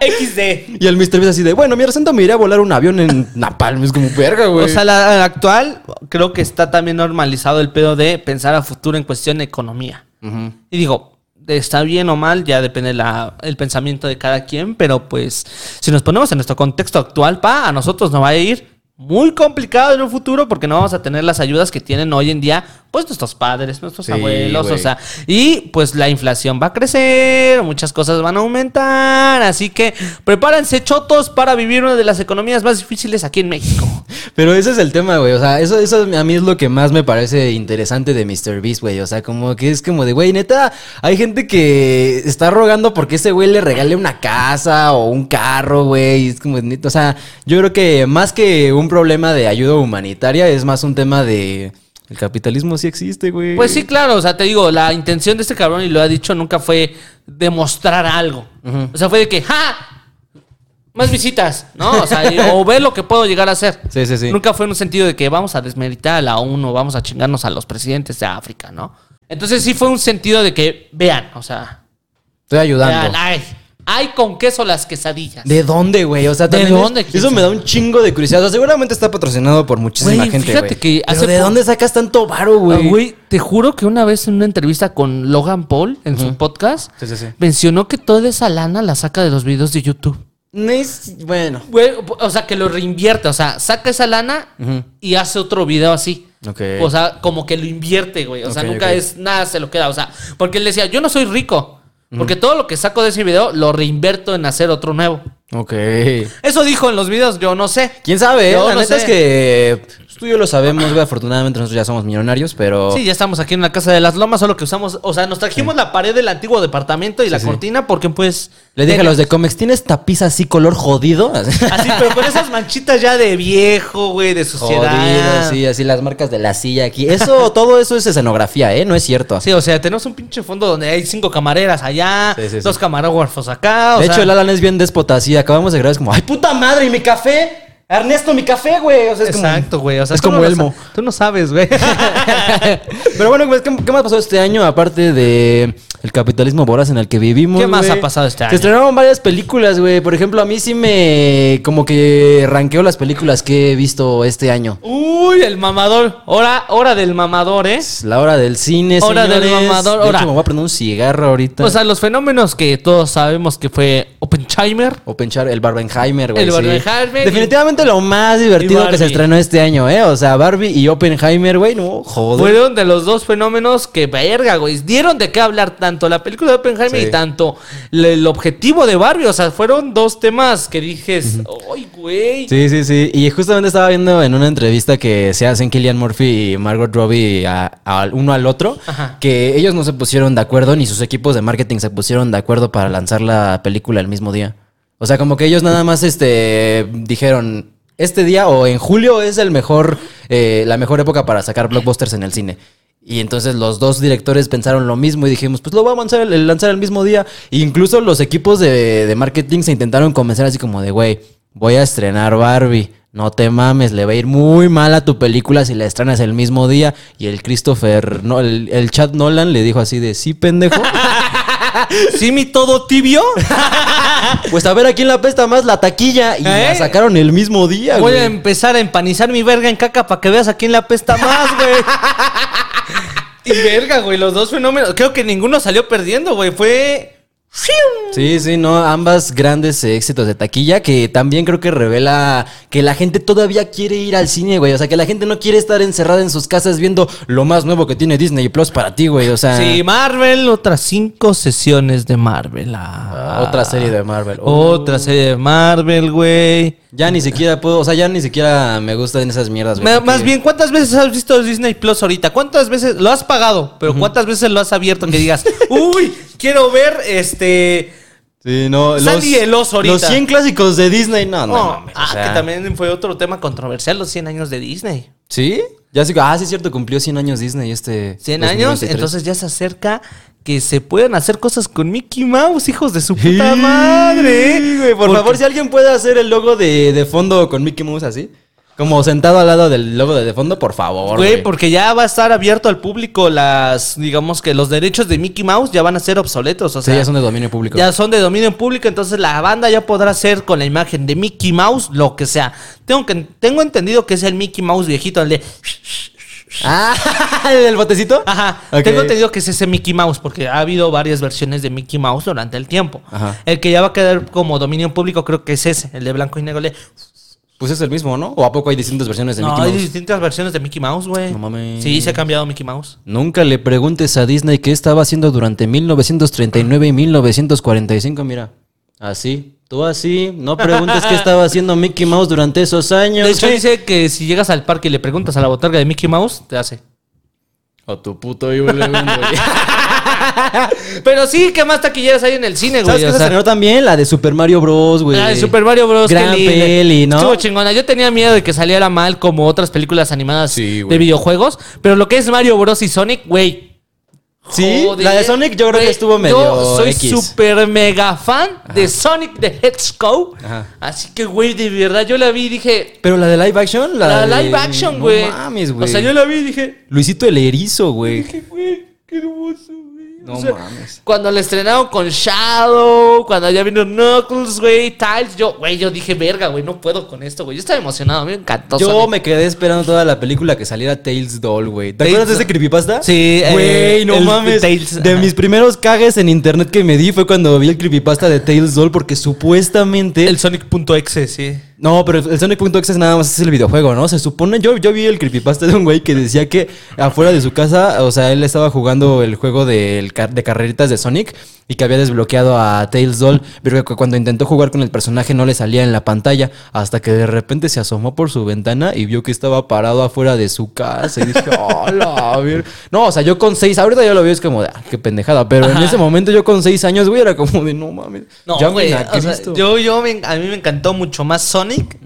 XD. Y el Mr. Beast así de, bueno, mi santo me iré a volar un avión en Napalm. Es como, verga, güey. O sea, la, la actual creo que está también normalizado el pedo de pensar a futuro en cuestión de economía. Y digo, está bien o mal, ya depende la, el pensamiento de cada quien, pero pues si nos ponemos en nuestro contexto actual, pa, a nosotros nos va a ir muy complicado en un futuro porque no vamos a tener las ayudas que tienen hoy en día, pues nuestros padres, nuestros Sí, abuelos, o sea, y pues la inflación va a crecer, muchas cosas van a aumentar, así que prepárense chotos para vivir una de las economías más difíciles aquí en México. Pero ese es el tema, güey. O sea, eso, eso a mí es lo que más me parece interesante de Mr. Beast, güey. O sea, como que es como de, güey, neta, hay gente que está rogando porque ese güey le regale una casa o un carro, güey. Es como, neta, o sea, yo creo que más que un problema de ayuda humanitaria, es más un tema de. El capitalismo sí existe, güey. Pues sí, claro, o sea, te digo, la intención de este cabrón, y lo ha dicho, nunca fue demostrar algo. O sea, fue de que, ¡ja! Más visitas, ¿no? O sea, o ver lo que puedo llegar a hacer. Sí, sí, sí. Nunca fue en un sentido de que vamos a desmeritar a la ONU, vamos a chingarnos a los presidentes de África, ¿no? Entonces sí fue un sentido de que, vean, o sea, Estoy ayudando. vean, ay, hay con queso las quesadillas. ¿De dónde, güey? O sea, ¿De es- dónde, Eso me da un chingo de curiosidad. O sea, seguramente está patrocinado por muchísima Güey, gente, fíjate güey. que Pero hace ¿de po- dónde sacas tanto varo, Ah, güey? Güey, te juro que una vez en una entrevista con Logan Paul en su podcast, Sí, sí, sí. mencionó que toda esa lana la saca de los videos de YouTube. No es- Bueno. Güey, o sea, que lo reinvierte. O sea, saca esa lana y hace otro video así. Ok. O sea, como que lo invierte, güey. O sea, nunca es nada, se lo queda. O sea, porque él decía, yo no soy rico. Porque todo lo que saco de ese video lo reinverto en hacer otro nuevo. Ok. Eso dijo en los videos, yo no sé. ¿Quién sabe? eh? Yo La no neta sé. es que pues, tú y yo lo sabemos, güey. Afortunadamente nosotros ya somos millonarios, pero... Sí, ya estamos aquí en la casa de las lomas, solo que usamos, o sea, nos trajimos la pared del antiguo departamento y la sí. cortina porque pues... Le dije a los de Comex, ¿tienes tapiz así color jodido? Así, pero con esas manchitas ya de viejo, güey, de suciedad. Jodido, sí, así las marcas de la silla aquí. Eso, todo eso es escenografía, ¿eh? No es cierto. Sí, o sea, tenemos un pinche fondo donde hay cinco camareras allá, Sí, sí, sí. dos camarógrafos acá. o de sea, hecho, el Alan es bien déspota, así. Acabamos de grabar, es como, ¡ay, puta madre! ¿Y mi café? Ernesto, mi café, güey. O sea, es como- Exacto, güey. O sea, es como no Elmo. Tú no sabes, güey. Pero bueno, pues, ¿qué, qué más pasó este año? Aparte de el capitalismo voraz en el que vivimos. ¿Qué más ha pasado este Se año? estrenaron varias películas, güey. Por ejemplo, a mí sí me. Como que ranqueo las películas que he visto este año. Uy, el mamador. Hora, hora del mamador, ¿eh? La hora del cine, Hora del mamador, De hora. hecho, me voy a prender un cigarro ahorita. O sea, los fenómenos que todos sabemos que fue Oppenheimer. Oppenheimer, el Barbenheimer, güey. El sí. Barbenheimer y- Definitivamente lo más divertido que se estrenó este año, ¿eh? O sea, Barbie y Oppenheimer, güey, no, joder. Fueron de los dos fenómenos que, verga, güey, dieron de qué hablar tanto la película de Oppenheimer Sí. y tanto el objetivo de Barbie. O sea, fueron dos temas que dijes, ¡ay, güey! Sí, sí, sí. Y justamente estaba viendo en una entrevista que se hacen Killian Murphy y Margot Robbie a, a uno al otro, Ajá. que ellos no se pusieron de acuerdo, ni sus equipos de marketing se pusieron de acuerdo para lanzar la película el mismo día. O sea, como que ellos nada más este dijeron, este día o en julio es el mejor, eh, la mejor época para sacar blockbusters en el cine. Y entonces los dos directores pensaron lo mismo y dijimos, pues lo vamos a lanzar el, lanzar el mismo día. E incluso los equipos de, de marketing se intentaron convencer así como de, güey, voy a estrenar Barbie. No te mames, le va a ir muy mal a tu película si la estrenas el mismo día. Y el Christopher, no, el, el Chad Nolan le dijo así de, sí, pendejo. ¿Sí, mi todo tibio? Pues a ver a quién la apesta más la taquilla. Y la ¿Eh? sacaron el mismo día, Voy güey. a empezar a empanizar mi verga en caca para que veas a quién le apesta más, güey. y verga, güey, los dos fenómenos. Creo que ninguno salió perdiendo, güey. Fue. Sí, sí, no, ambas grandes éxitos de taquilla que también creo que revela que la gente todavía quiere ir al cine, güey. O sea, que la gente no quiere estar encerrada en sus casas viendo lo más nuevo que tiene Disney Plus para ti, güey. O sea, Sí, Marvel, otras cinco sesiones de Marvel. Ah. otra serie de Marvel. Otra serie de Marvel, güey. Ya ni siquiera puedo, o sea, ya ni siquiera me gustan esas mierdas, güey. Más bien, ¿cuántas veces has visto Disney Plus ahorita? ¿Cuántas veces lo has pagado? Pero ¿cuántas veces lo has abierto que digas, uy, quiero ver este. Sí, no, Sandy el oso ahorita. Los 100 clásicos de Disney, no, no, Oh, mames, o ah, sea. que también fue otro tema controversial, los 100 años de Disney. ¿Sí? Ya sí, ah, sí es cierto, cumplió 100 años Disney este 100 años, 2023. entonces ya se acerca que se puedan hacer cosas con Mickey Mouse, hijos de su puta madre. Sí, güey, por Porque- favor, si alguien puede hacer el logo de, de fondo con Mickey Mouse así, como sentado al lado del logo de, de fondo, por favor. Güey, porque ya va a estar abierto al público las, digamos que los derechos de Mickey Mouse ya van a ser obsoletos, o Sí, sea, ya son de dominio público. ya son de dominio público, entonces la banda ya podrá hacer con la imagen de Mickey Mouse lo que sea. Tengo que tengo entendido que es el Mickey Mouse viejito, el de Ah, ¿el del botecito? Ajá. Tengo entendido que es ese Mickey Mouse, porque ha habido varias versiones de Mickey Mouse durante el tiempo. Ajá. El que ya va a quedar como dominio público, creo que es ese, el de blanco y negro. Le- Pues es el mismo, ¿no? ¿O a poco hay distintas versiones de No, Mickey hay Mouse? distintas versiones de Mickey Mouse, güey. No mames. Sí, se ha cambiado Mickey Mouse. Nunca le preguntes a Disney qué estaba haciendo durante 1939 y 1945, mira. Así. Tú así. No preguntes qué estaba haciendo Mickey Mouse durante esos años. De hecho, dice que si llegas al parque y le preguntas a la botarga de Mickey Mouse, te hace. A tu puto vendo, güey. Pero sí, ¿qué más taquilleras hay en el cine, güey? ¿Sabes qué O se sea, estrenó también? La de Super Mario Bros, güey. La de Super Mario Bros. Gran peli, ¿no? Estuvo chingona. Yo tenía miedo de que saliera mal como otras películas animadas Sí, de videojuegos. Pero lo que es Mario Bros. y Sonic, güey. Sí, Joder, la de Sonic yo creo que estuvo medio Yo soy X. súper mega fan de Sonic the Hedgehog. Ajá. Así que, güey, de verdad, yo la vi y dije... Pero la de live action, la, La, de- live action, no güey. mames, güey. O sea, yo la vi y dije... Luisito el erizo, güey. Dije, güey, qué hermoso. No O sea, mames. Cuando la estrenaron con Shadow, cuando ya vino Knuckles, güey, Tiles, yo, güey, yo dije, verga, güey, no puedo con esto, güey. Yo estaba emocionado, a mí me encantó. Yo Sonic. me quedé esperando toda la película que saliera Tails Doll, güey. ¿Te acuerdas de ese creepypasta? Sí, eh, Güey, no el mames. Tails, de ajá. mis primeros cagues en internet que me di fue cuando vi el creepypasta de Tails Doll porque supuestamente... El Sonic.exe, sí. No, pero el Sonic.exe nada más es el videojuego, ¿no? Se supone, yo, yo vi el creepypasta de un güey que decía que afuera de su casa, o sea, él estaba jugando el juego car- de carreritas de Sonic y que había desbloqueado a Tails Doll, pero que cuando intentó jugar con el personaje no le salía en la pantalla, hasta que de repente se asomó por su ventana y vio que estaba parado afuera de su casa y dije, hola, No, o sea, yo con seis, ahorita ya lo veo, es como de, ah, qué pendejada, pero en ese momento yo con seis años, güey, era como de, no mames. No, ya güey, o sea, Cristo". yo, yo, me- a mí me encantó mucho más Sonic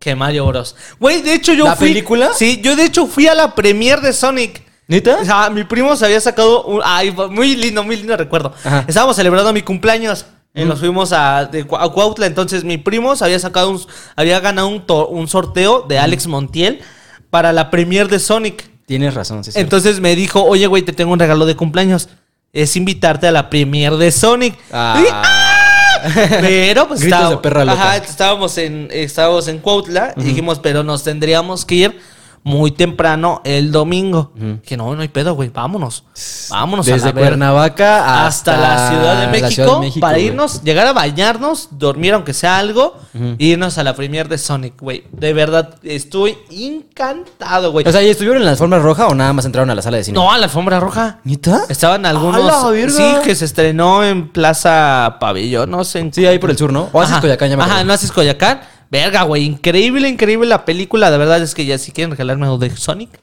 que Mario Bros. Güey, de hecho yo ¿La fui... película? Sí, yo de hecho fui a la premiere de Sonic. ¿Neta? O sea, mi primo se había sacado un... Ay, muy lindo, muy lindo recuerdo. Ajá. Estábamos celebrando mi cumpleaños. eh, Nos fuimos a, de Cua- a Cuautla. Entonces mi primo se había sacado un... Había ganado un, to- un sorteo de Alex Montiel para la premiere de Sonic. Tienes razón, sí. Entonces me dijo, oye, güey, te tengo un regalo de cumpleaños. Es invitarte a la premiere de Sonic. Ah. Y dije, Pero pues Gritos estaba- de perra loca. Ajá, estábamos en estábamos en Cuautla y dijimos, pero nos tendríamos que ir muy temprano el domingo. Que no, no hay pedo, güey, vámonos. Vámonos a Desde la ver- Cuernavaca hasta, hasta, la Ciudad de México, Ciudad de México, para güey. irnos, llegar a bañarnos, dormir aunque sea algo, e irnos a la premier de Sonic, güey. De verdad, estoy encantado, güey. O sea, ¿y estuvieron en la alfombra roja o nada más entraron a la sala de cine? no, a la alfombra roja. ¿Neta? Estaban algunos. ¡A la! Sí, que se estrenó en Plaza Pabellón, no sé. en- Sí, ahí por el sur, ¿no? O haces. Coyacán, ya me Ajá, no haces Coyacán. Verga, güey. Increíble, increíble la película. De verdad es que ya si quieren regalarme algo de Sonic.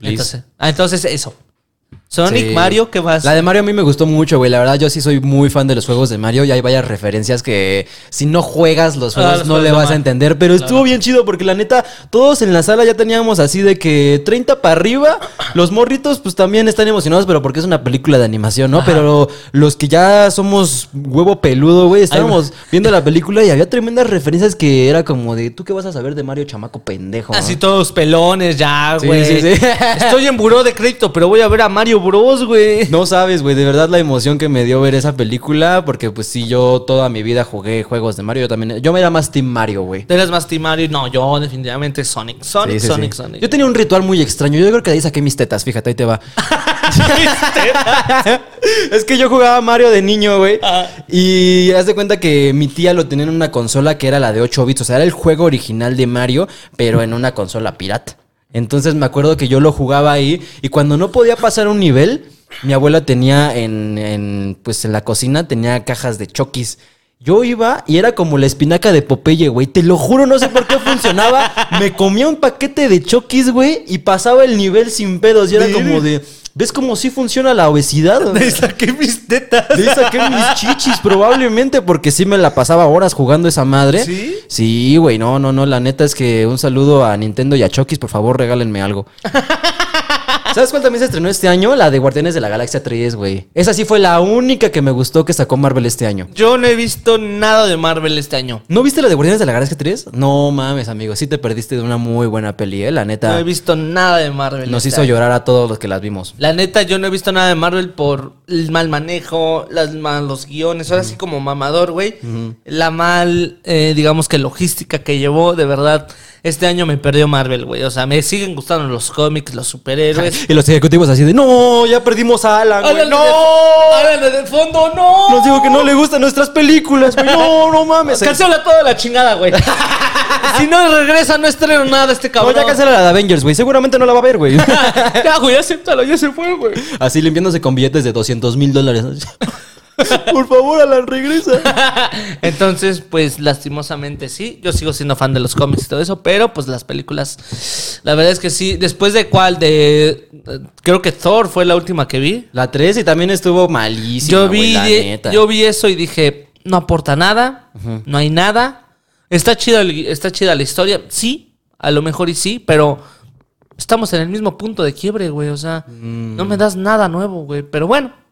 Entonces, ah, entonces eso. Sonic, Sí. Mario, ¿qué más? La de Mario a mí me gustó mucho, güey. La verdad, yo sí soy muy fan de los juegos de Mario y hay varias referencias que si no juegas los Ah, juegos los no juegos le vas a entender. Pero estuvo bien chido porque la neta, todos en la sala ya teníamos así de que 30 para arriba. Los morritos, pues también están emocionados, pero porque es una película de animación, ¿no? Pero los que ya somos huevo peludo, güey, estábamos viendo la película y había tremendas referencias que era como de, ¿tú qué vas a saber de Mario chamaco pendejo? no?" Así todos pelones ya, güey. sí, sí. Estoy en buró de crédito, pero voy a ver a Mario Bros, güey. No sabes, güey, de verdad la emoción que me dio ver esa película, porque pues sí, yo toda mi vida jugué juegos de Mario, yo también, yo me era más Team Mario, güey. ¿Eres más Team Mario? No, yo definitivamente Sonic. Sonic, Sí, sí, Sonic, sí. Sonic. Yo tenía un ritual muy extraño, yo creo que de ahí saqué mis tetas, fíjate, ahí te va. es que yo jugaba Mario de niño, güey. Ah. Y haz de cuenta que mi tía lo tenía en una consola que era la de 8 bits, o sea, era el juego original de Mario, pero en una consola pirata. Entonces me acuerdo que yo lo jugaba ahí y cuando no podía pasar un nivel, mi abuela tenía en, en, pues en la cocina tenía cajas de chokis. Yo iba y era como la espinaca de Popeye, güey. Te lo juro, no sé por qué funcionaba. Me comía un paquete de chokis, güey, y pasaba el nivel sin pedos. Y era como de, ¿ves cómo sí funciona la obesidad? Me saqué mis tetas. Ahí saqué mis chichis probablemente porque sí me la pasaba horas jugando esa madre. ¿Sí? Sí, güey, no, no, no, la neta es que un saludo a Nintendo y a Chokis, por favor, regálenme algo. ¿Sabes cuál también se estrenó este año? La de Guardianes de la Galaxia 3, güey. Esa sí fue la única que me gustó que sacó Marvel este año. Yo no he visto nada de Marvel este año. ¿No viste la de Guardianes de la Galaxia 3? No mames, amigo, sí te perdiste de una muy buena peli, eh, la No neta. he visto nada de Marvel. Nos este hizo año. llorar a todos los que las vimos. La neta, yo no he visto nada de Marvel por el mal manejo, las malos guiones, ahora sí como mamador, güey. La mal, eh, digamos que logística que llevó, de verdad. Este año me perdió Marvel, güey. O sea, me siguen gustando los cómics, los superhéroes. Y los ejecutivos así de, no, ya perdimos a Alan, güey. ¡Háblale No. de- háblale de fondo, no! Nos dijo que no le gustan nuestras películas, güey. No, no mames. Cancela toda la chingada, güey. si no regresa, no estreno nada este No, cabrón. ya cancela la de Avengers, güey. Seguramente no la va a ver, güey. ya, güey, acéptalo, ya se fue, güey. Así limpiándose con billetes de 200 mil dólares. Por favor, Alan, regresa. Entonces, pues lastimosamente sí, yo sigo siendo fan de los cómics y todo eso, pero pues las películas, la verdad es que sí, después de cuál, de, creo que Thor fue la última que vi. La 3 y también estuvo malísima, Yo güey, vi, la de- neta. yo vi eso y dije, no aporta nada, no hay nada, está chida, está chida la historia, sí, a lo mejor y sí, pero estamos en el mismo punto de quiebre, güey, o sea, no me das nada nuevo, güey, pero bueno.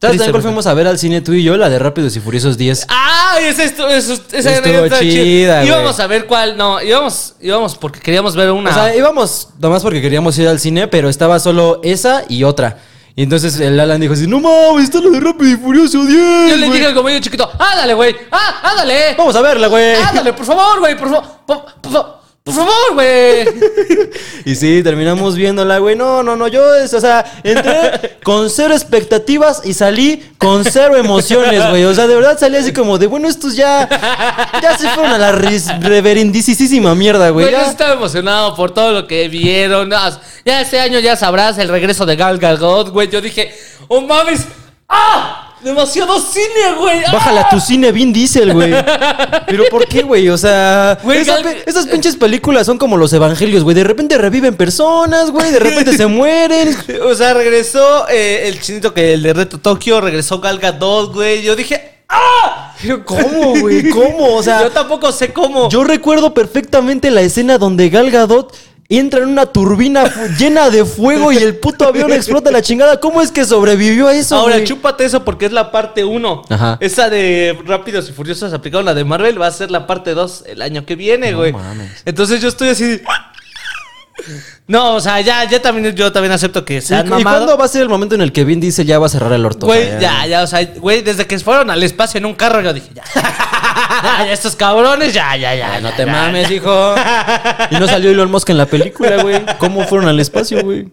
¿Sabes también cuál fuimos a ver al cine tú y yo? La de Rápidos y Furiosos 10. ¡Ay! Esa, esto, eso, esa Estuvo chida, güey. Íbamos a ver cuál. No, íbamos, íbamos porque queríamos ver una. O sea, íbamos nomás porque queríamos ir al cine, pero estaba solo esa y otra. Y entonces el Alan dijo así, no mames, está la de Rápido y Furioso 10. yo le güey". dije al comedio chiquito, ¡ándale, güey! ¡Ah, ándale! Vamos a verla, güey. ¡Ándale, por favor, güey! Por favor, por, por por favor, güey. Y sí, terminamos viéndola, güey. No, no, no, yo, es, o sea, entré con cero expectativas y salí con cero emociones, güey. O sea, de verdad salí así como de, bueno, estos ya, ya se fueron a la reverendísima mierda, güey. Yo estaba emocionado por todo lo que vieron. Ya este año ya sabrás el regreso de Gal Gadot, güey. Yo dije, ¡oh mames! ¡Ah! Demasiado cine, güey. ¡Ah! Bájala a tu cine Vin Diesel, güey. Pero ¿por qué, güey? O sea, Güey, esa Gal- pe- esas pinches películas son como los evangelios, güey. De repente reviven personas, güey. De repente se mueren. O sea, regresó eh, el chinito que el de Reto Tokio, regresó Gal Gadot, güey. Yo dije, ¡ah! Pero ¿cómo, güey? ¿Cómo? O sea, yo tampoco sé cómo. yo recuerdo perfectamente la escena donde Gal Gadot entra en una turbina llena de fuego y el puto avión explota la chingada. ¿Cómo es que sobrevivió a eso, Ahora, güey? chúpate eso porque es la parte 1. Ajá. Esa de Rápidos y Furiosos aplicaron la de Marvel, va a ser la parte 2 el año que viene, No güey. mames. Entonces yo estoy así. de- No, o sea, ya, ya también, yo también acepto que se ¿Y, han y mamado. cuándo va a ser el momento en el que Vin Diesel ya va a cerrar el orto? O Güey, sea, ya, ya, o sea, güey, desde que fueron al espacio en un carro, yo dije, ya. Estos cabrones, ya, ya, ya. Ay, no ya, te ya, mames, hijo. Y no salió Elon Musk en la película, güey. ¿Cómo fueron al espacio, güey?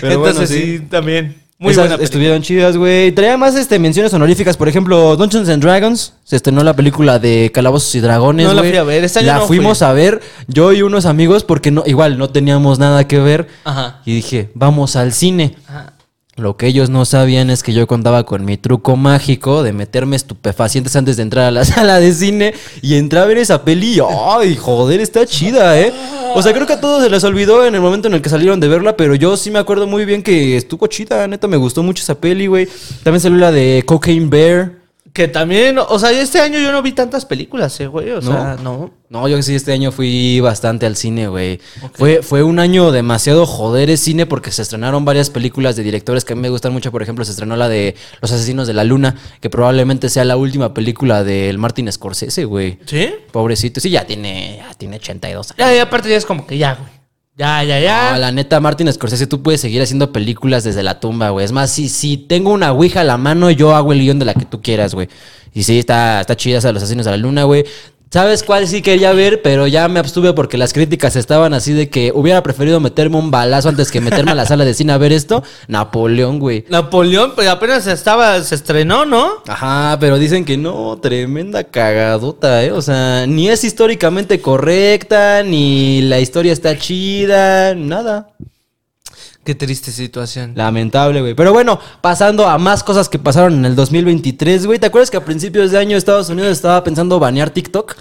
Pero Entonces bueno, sí. también. Muy Esas buena película. estuvieron chidas, güey. Traía más este, menciones honoríficas. Por ejemplo, Dungeons and Dragons. Se estrenó la película de Calabozos y Dragones, No la fui a ver, este año La no fuimos fui. a ver, yo y unos amigos, porque no, igual no teníamos nada que ver. Ajá. Y dije, vamos al cine. Ajá. Lo que ellos no sabían es que yo contaba con mi truco mágico de meterme estupefacientes antes de entrar a la sala de cine y entrar a ver esa peli. ¡Ay, joder, está chida, eh! O sea, creo que a todos se les olvidó en el momento en el que salieron de verla, pero yo sí me acuerdo muy bien que estuvo chida, neta, me gustó mucho esa peli, güey. También salió la de Cocaine Bear. Que también, o sea, este año yo no vi tantas películas, eh, güey. O sea, no. No, yo sí este año fui bastante al cine, güey. Fue, fue un año demasiado joder es cine porque se estrenaron varias películas de directores que a mí me gustan mucho. Por ejemplo, se estrenó la de Los Asesinos de la Luna, que probablemente sea la última película del Martin Scorsese, güey. ¿Sí? Pobrecito. Sí, ya tiene, ya tiene 82 años. Ya, ya, aparte ya es como que ya, güey. Ya, ya, ya. No, la neta, Martin Scorsese, tú puedes seguir haciendo películas desde la tumba, güey. Es más, si, si tengo una ouija a la mano, yo hago el guion de la que tú quieras, güey. Y sí, está, está chida esa los asesinos de la luna, güey. ¿Sabes cuál sí quería ver? Pero ya me abstuve porque las críticas estaban así de que hubiera preferido meterme un balazo antes que meterme a la sala de cine a ver esto. Napoleón, güey. Napoleón, pues apenas estaba, se estrenó, ¿no? Ajá, pero dicen que no, tremenda cagadota, ¿eh? O sea, ni es históricamente correcta, ni la historia está chida, nada. Qué triste situación. Lamentable, güey. Pero bueno, pasando a más cosas que pasaron en el 2023, güey. ¿Te acuerdas que a principios de año Estados Unidos estaba pensando banear TikTok?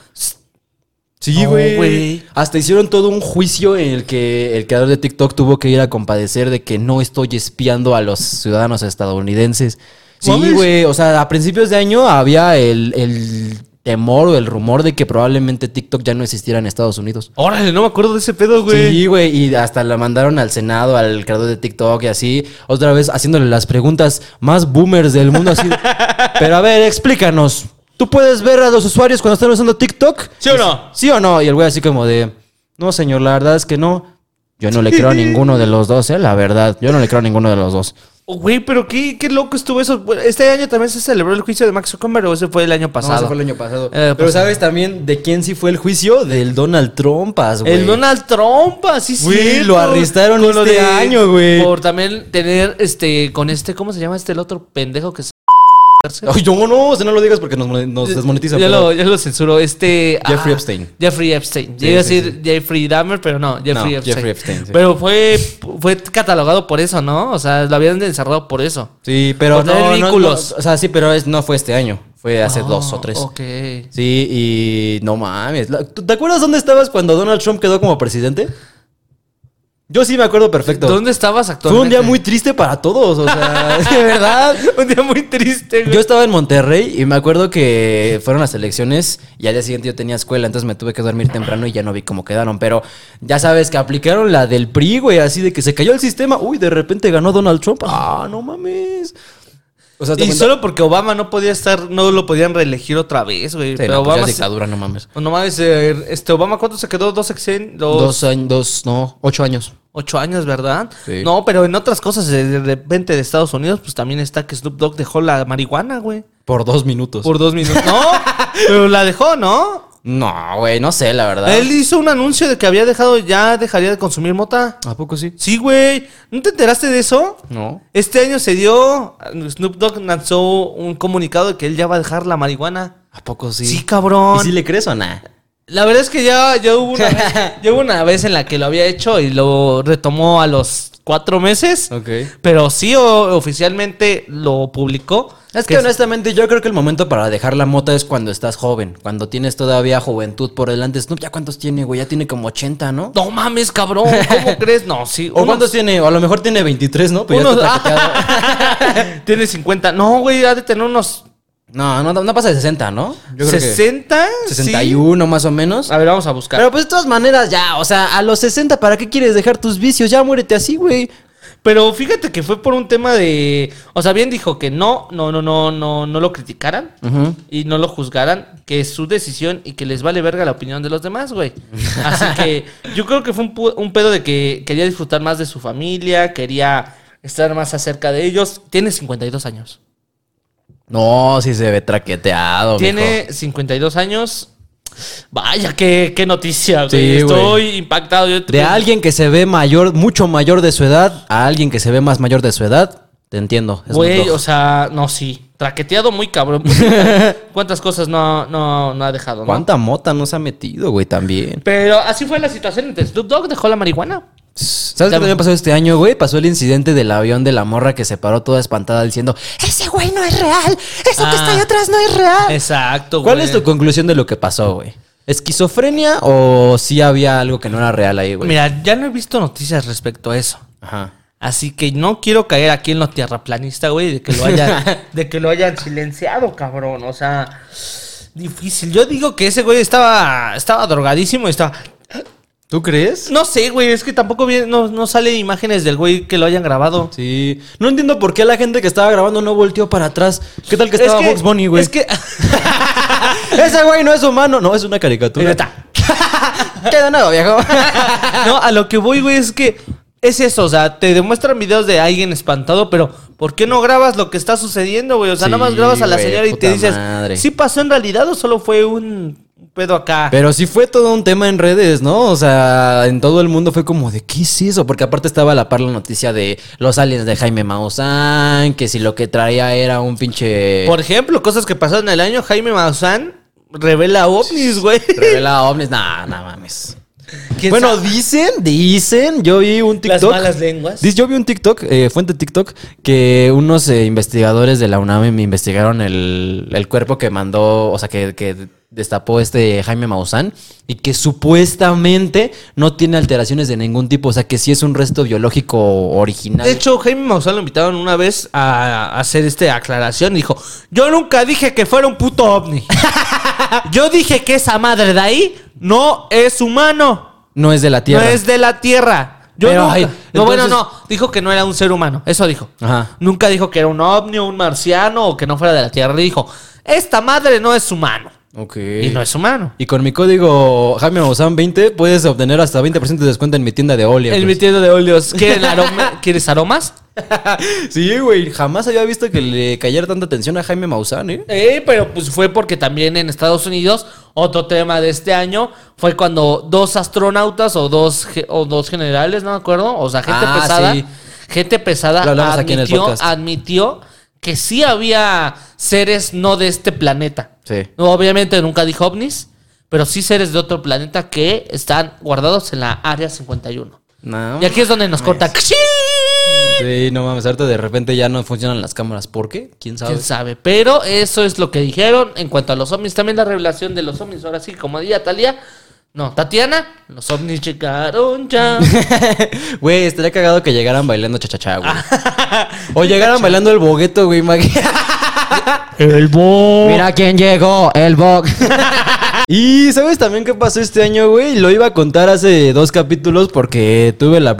Sí, güey. Hasta hicieron todo un juicio en el que el creador de TikTok tuvo que ir a compadecer de que no estoy espiando a los ciudadanos estadounidenses. Sí, güey. O sea, a principios de año había el, el temor o el rumor de que probablemente TikTok ya no existiera en Estados Unidos. Órale, no me acuerdo de ese pedo, güey. Sí, güey, y hasta la mandaron al Senado, al creador de TikTok y así, otra vez haciéndole las preguntas más boomers del mundo así. Pero a ver, explícanos. ¿Tú puedes ver a los usuarios cuando están usando TikTok? ¿Sí o no? ¿Sí o no? Y el güey así como de, no, señor, la verdad es que no. Yo no le creo a ninguno de los dos, eh, la verdad. Yo no le creo a ninguno de los dos. Oh, Güey, pero qué, qué loco estuvo eso. Este año también se celebró el juicio de Max Zuckerberg o ese fue el año pasado. No, ese fue el año pasado. Eh, Pero pasado. ¿sabes también de quién sí fue el juicio? Del Donald Trumpas, güey. El Donald Trump, así Güey, cierto. lo arrestaron Con lo este año, güey. Por también tener, este, con este, ¿cómo se llama este el otro pendejo que se... Ay, no, no, no lo digas porque nos, nos desmonetizan. Ya lo, ya lo censuró. Este. Jeffrey ah, Epstein. Jeffrey Epstein. Sí, Iba a sí, decir Jeffrey Dahmer, pero no, Jeffrey No, Epstein. Jeffrey Epstein, sí. Pero fue, fue catalogado por eso, ¿no? O sea, lo habían encerrado por eso. Sí, pero Por no, vínculos. no, o sea, sí, pero es, no fue este año. Fue hace dos o tres. Ah, Ok. Sí, y no mames. La- ¿tú- ¿Te acuerdas dónde estabas cuando Donald Trump quedó como presidente? Yo sí me acuerdo perfecto. ¿Dónde estabas Fue actualmente? un día muy triste para todos, o sea, de verdad. un día muy triste, güey. Yo estaba en Monterrey y me acuerdo que fueron las elecciones y al día siguiente yo tenía escuela, entonces me tuve que dormir temprano y ya no vi cómo quedaron. Pero ya sabes que aplicaron la del PRI, güey, así de que se cayó el sistema. Uy, de repente ganó Donald Trump. Ah, no mames. O sea, te Y cuenta- solo porque Obama no podía estar, no lo podían reelegir otra vez, güey. Sí, Pero no, pues Obama. dictadura, no mames. no mames, eh, este Obama, ¿cuánto se quedó? ¿Dos sexen? Dos, Dos años, dos, no, ocho años. Ocho años, ¿verdad? Sí. No, pero en otras cosas, de de repente de Estados Unidos, pues también está que Snoop Dogg dejó la marihuana, güey. Por dos minutos. Por dos minutos. No, pero la dejó, ¿no? No, güey, no sé, la verdad. Él hizo un anuncio de que había dejado, ya dejaría de consumir mota. ¿A poco sí? Sí, güey. ¿No te enteraste de eso? No. Este año se dio, Snoop Dogg lanzó un comunicado de que él ya va a dejar la marihuana. ¿A poco sí? Sí, cabrón. ¿Y si le crees o nada? La verdad es que ya, ya, hubo una vez, ya hubo una vez en la que lo había hecho y lo retomó a los cuatro meses. Ok. Pero sí o- oficialmente lo publicó. Es que honestamente yo creo que el momento para dejar la mota es cuando estás joven, cuando tienes todavía juventud por delante. Snoop ya cuántos tiene, güey, ya tiene como 80, ¿no? No mames, cabrón, ¿cómo crees? No, sí. ¿O cuántos tiene? O a lo mejor tiene 23, ¿no? Pero ya unos- está traqueteado. Tiene 50. No, güey, ha de tener unos No, no, no pasa de 60, ¿no? Yo creo que 60. sí. 61 más o menos. A ver, vamos a buscar. Pero pues de todas maneras ya, o sea, a los 60, ¿para qué quieres dejar tus vicios? Ya muérete así, güey. Pero fíjate que fue por un tema de. O sea, bien dijo que no, no, no, no, no, no lo criticaran y no lo juzgaran, que es su decisión y que les vale verga la opinión de los demás, güey. Así que yo creo que fue un, un pedo de que quería disfrutar más de su familia, quería estar más acerca de ellos. Tiene 52 años. No, sí se ve traqueteado. Tiene 52 años. Vaya, qué, qué noticia, güey. Sí, güey. Estoy impactado. Yo De alguien que se ve mayor, mucho mayor de su edad, a alguien que se ve más mayor de su edad, te entiendo. Güey, o sea, no, sí. Traqueteado muy cabrón. ¿Cuántas cosas no, no, no ha dejado, no? ¿Cuánta mota no se ha metido, güey, también? Pero así fue la situación. Entonces, Snoop Dogg dejó la marihuana. ¿Sabes qué también pasó este año, güey? Pasó el incidente del avión de la morra que se paró toda espantada diciendo, ese güey no es real, eso que está ahí Ah. atrás no es real. Exacto, ¿Cuál güey. es tu conclusión de lo que pasó, güey? ¿Esquizofrenia o sí había algo que no era real ahí, güey? Mira, ya no he visto noticias respecto a eso. Ajá. Así que no quiero caer aquí en lo tierraplanista, güey, de que lo hayan, de que lo hayan silenciado, cabrón. O sea, difícil. Yo digo que ese güey estaba, estaba drogadísimo y estaba. ¿Tú crees? No sé, güey, es que tampoco viene, no, no sale imágenes del güey que lo hayan grabado. Sí. No entiendo por qué la gente que estaba grabando no volteó para atrás. ¿Qué tal que Es estaba que- Box Bunny, güey? Es que. Ese güey no es humano. No, es una caricatura. Mira, está. ¿Qué de nuevo, viejo? No, a lo que voy, güey, es que es eso, o sea, te demuestran videos de alguien espantado, pero ¿por qué no grabas lo que está sucediendo, güey? O sea, Sí, nada más grabas a la güey, señora y te dices, madre. ¿sí pasó en realidad o solo fue un pedo acá? Pero sí fue todo un tema en redes, ¿no? O sea, en todo el mundo fue como de ¿qué es eso? Porque aparte estaba a la par la noticia de los aliens de Jaime Maussan, que si lo que traía era un pinche Por ejemplo, cosas que pasaron en el año, Jaime Maussan revela ovnis, güey. revela ovnis. Nah, no mames. ¿Quién Bueno, sabe? dicen, dicen, yo vi un Las TikTok. malas lenguas. Yo vi un TikTok, eh, fuente TikTok, que unos eh, investigadores de la UNAM me investigaron el, el cuerpo que mandó, o sea, que, que destapó este Jaime Maussan y que supuestamente no tiene alteraciones de ningún tipo, o sea, que sí es un resto biológico original. De hecho, Jaime Maussan lo invitaron una vez a, hacer esta aclaración. Dijo, yo nunca dije que fuera un puto ovni. yo dije que esa madre de ahí no es humano. no es de la Tierra. No es de la Tierra. Yo Pero, nunca- ay, no, bueno, no. Dijo que no era un ser humano. Eso dijo. Ajá. Nunca dijo que era un ovni o un marciano o que no fuera de la Tierra. Dijo, esta madre no es humano. Ok. Y no es humano. Y con mi código Jaime Maussan 20 puedes obtener hasta 20% de descuento en mi tienda de Olia. El pues. metiendo de óleos. ¿Quieren aroma- ¿Quieres aromas? Sí, güey, jamás había visto que le cayera tanta atención a Jaime Maussan, ¿eh? Eh, pero pues fue porque también en Estados Unidos, otro tema de este año, fue cuando dos astronautas o dos, o dos generales, no me acuerdo, o sea, gente Ah, pesada, sí. gente pesada aquí en el admitió, admitió que sí había seres no de este planeta. Sí. No, obviamente nunca dijo ovnis, pero sí seres de otro planeta que están guardados en la área 51. No. Y aquí es donde nos corta. Sí, no mames, ahorita de repente ya no funcionan las cámaras. ¿Por qué? ¿Quién sabe? ¿Quién sabe? Pero eso es lo que dijeron en cuanto a los ovnis. También la revelación de los ovnis. Ahora sí, como diría Talía. No, Tatiana, los ovnis llegaron ya. Güey, estaría cagado que llegaran bailando chachachá, güey. o llegaran bailando el bogueto, güey. El bo. Mira quién llegó, el bog. y ¿sabes también qué pasó este año, güey? Lo iba a contar hace dos capítulos porque tuve la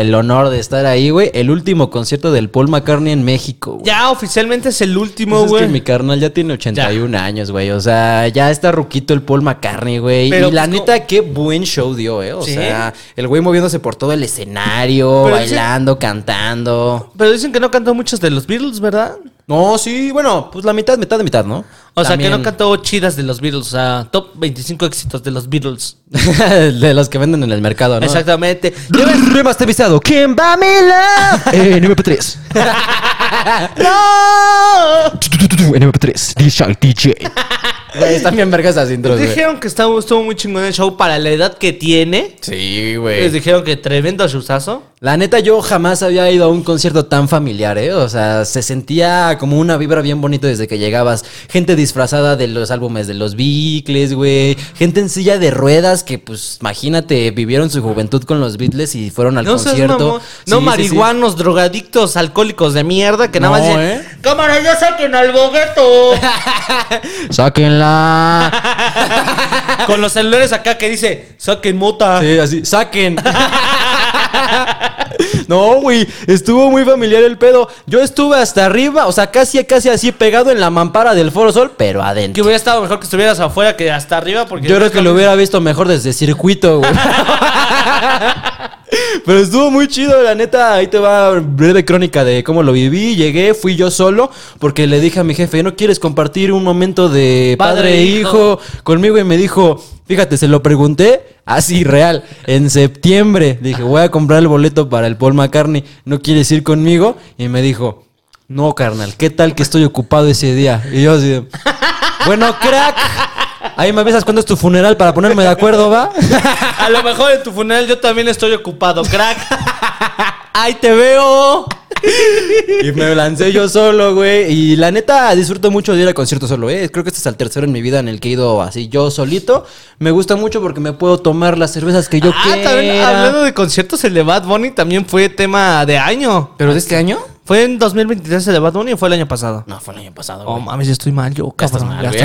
el honor de estar ahí, güey. El último concierto del Paul McCartney en México, güey. Ya oficialmente es el último, Pues es que güey. mi carnal ya tiene 81 años, güey. O sea, ya está ruquito el Paul McCartney, güey. Y la pues, neta, qué buen show dio, eh. O ¿Sí? sea, el güey moviéndose por todo el escenario, Pero bailando, cantando. Pero dicen que no cantó muchos de los Beatles, ¿verdad? No, sí, bueno, pues la mitad, mitad de mitad, ¿no? O sea, que no cantó chidas de los Beatles. O sea, top 25 éxitos de los Beatles. de los que venden en el mercado, ¿no? Exactamente. Remasterizado. ¿Quién va a mi love? En MP3. ¡No! En MP3. DJ DJ. Güey, están bien vergas esas intros, güey. Dijeron que estuvo, estuvo muy chingón el show para la edad que tiene. Sí, Les dijeron que tremendo showzazo. La neta, yo jamás había ido a un concierto tan familiar, ¿eh? O sea, se sentía como una vibra bien bonita desde que llegabas. Gente disfrazada de los álbumes de los Beatles, güey. Gente en silla de ruedas que, pues, imagínate, vivieron su juventud con los Beatles y fueron al No concierto. Sí, No sí, sí. marihuanos, drogadictos, alcohólicos de mierda que nada No, más dicen, ¿eh? cámara, ya saquen al bogueto. ¡Sáquenla! Con los celulares acá que dice, saquen mota. Sí, así, saquen. No, güey, estuvo muy familiar el pedo. Yo estuve hasta arriba, o sea, casi, casi así pegado en la mampara del Foro Sol, pero Que adentro. hubiera estado mejor que estuvieras afuera que hasta arriba porque... Yo creo que lo hubiera visto mejor desde circuito, güey. Pero estuvo muy chido, la neta. Ahí te va breve crónica de cómo lo viví. Llegué, fui yo solo, porque le dije a mi jefe, ¿no quieres compartir un momento de Padre e hijo?" conmigo? Y me dijo, fíjate, se lo pregunté, así real, en septiembre. Dije, voy a comprar el boleto para el Paul McCartney, ¿no quieres ir conmigo? Y me dijo, no, carnal, ¿qué tal que estoy ocupado ese día? Y yo así, bueno, crack. Ahí me avisas cuándo es tu funeral para ponerme de acuerdo, ¿va? A lo mejor en tu funeral yo también estoy ocupado, crack. ¡Ahí te veo! Y me lancé yo solo, güey. Y la neta, disfruto mucho de ir a conciertos solo, ¿eh? Creo que este es el tercero en mi vida en el que he ido así yo solito. Me gusta mucho porque me puedo tomar las cervezas que yo ah, quiera. también hablando de conciertos, el de Bad Bunny también fue tema de año. ¿Pero de este año? ¿Fue en 2023 el de Bad Bunny o fue el año pasado? No, fue el año pasado, Oh, mames, yo estoy mal, yo, Ya estás cabrón. mal, ya güey.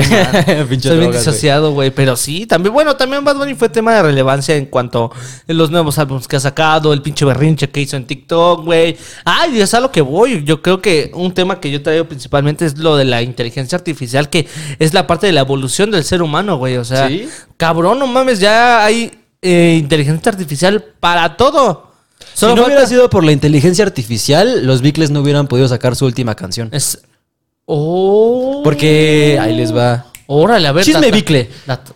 estoy mal. Bien disociado, güey. Pero sí, también, bueno, también Bad Bunny fue tema de relevancia en cuanto a los nuevos álbumes que ha sacado, el pinche berrinche que hizo en TikTok, güey. Ay, es a lo que voy. Yo creo que un tema que yo traigo principalmente es lo de la inteligencia artificial, que es la parte de la evolución del ser humano, güey. O sea, ¿Sí? cabrón, no mames, ya hay eh, inteligencia artificial para todo. Si no hubiera sido por la inteligencia artificial, los Beatles no hubieran podido sacar su última canción. Es... Oh. Porque ahí les va. Órale, a ver. Chisme data- Bicle. data.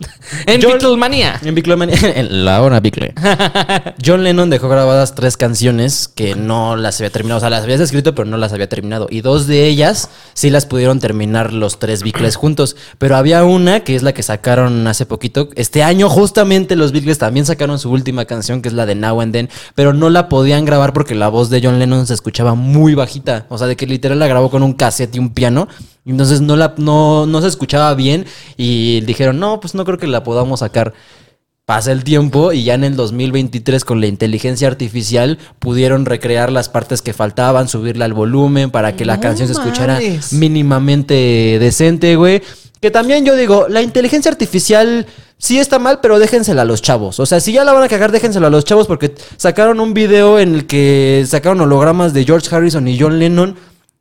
En Yo- Beatlemania. En Beatlemania- en la hora Bicle. John Lennon dejó grabadas tres canciones que no las había terminado. O sea, las habías escrito, pero no las había terminado. Y dos de ellas sí las pudieron terminar los tres Beatles juntos. Pero había una que es la que sacaron hace poquito. Este año, justamente, los Beatles también sacaron su última canción, que es la de Now and Then. Pero no la podían grabar porque la voz de John Lennon se escuchaba muy bajita. O sea, de que literal la grabó con un cassette y un piano. Entonces no, la, no, no se escuchaba bien. Y dijeron, no, pues no creo que la podamos sacar. Pasa el tiempo y ya en el 2023 con la inteligencia artificial pudieron recrear las partes que faltaban, subirle al volumen para que la No canción se escuchara mínimamente decente, güey. Que también yo digo, la inteligencia artificial sí está mal, pero déjensela a los chavos. O sea, si ya la van a cagar, déjensela a los chavos porque sacaron un video en el que sacaron hologramas de George Harrison y John Lennon.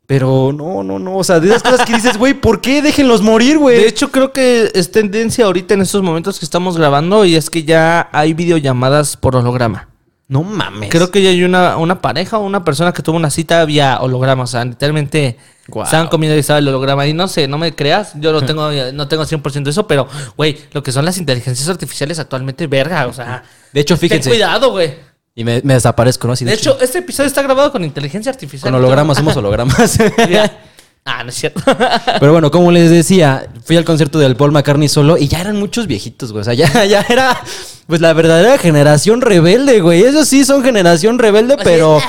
Pero no, no, no. O sea, de esas cosas que dices, güey, ¿por qué déjenlos morir, güey? De hecho, creo que es tendencia ahorita en estos momentos que estamos grabando y es que ya hay videollamadas por holograma. no mames. Creo que ya hay una, una pareja o una persona que tuvo una cita vía holograma. O sea, literalmente Guau. estaban comiendo y estaba el holograma. Y no sé, no me creas, yo no tengo, no tengo 100% de eso, pero, güey, lo que son las inteligencias artificiales actualmente, verga, o sea... De hecho, Ten fíjense. cuidado, güey. Y me, me desaparezco, ¿no? Así De hecho, este episodio está grabado con inteligencia artificial. con hologramas, somos hologramas. Ya. Ah, no es cierto. Pero bueno, como les decía, fui al concierto del Paul McCartney solo y ya eran muchos viejitos, güey. O sea, ya, ya era pues la verdadera generación rebelde, güey. Eso sí, son generación rebelde, pero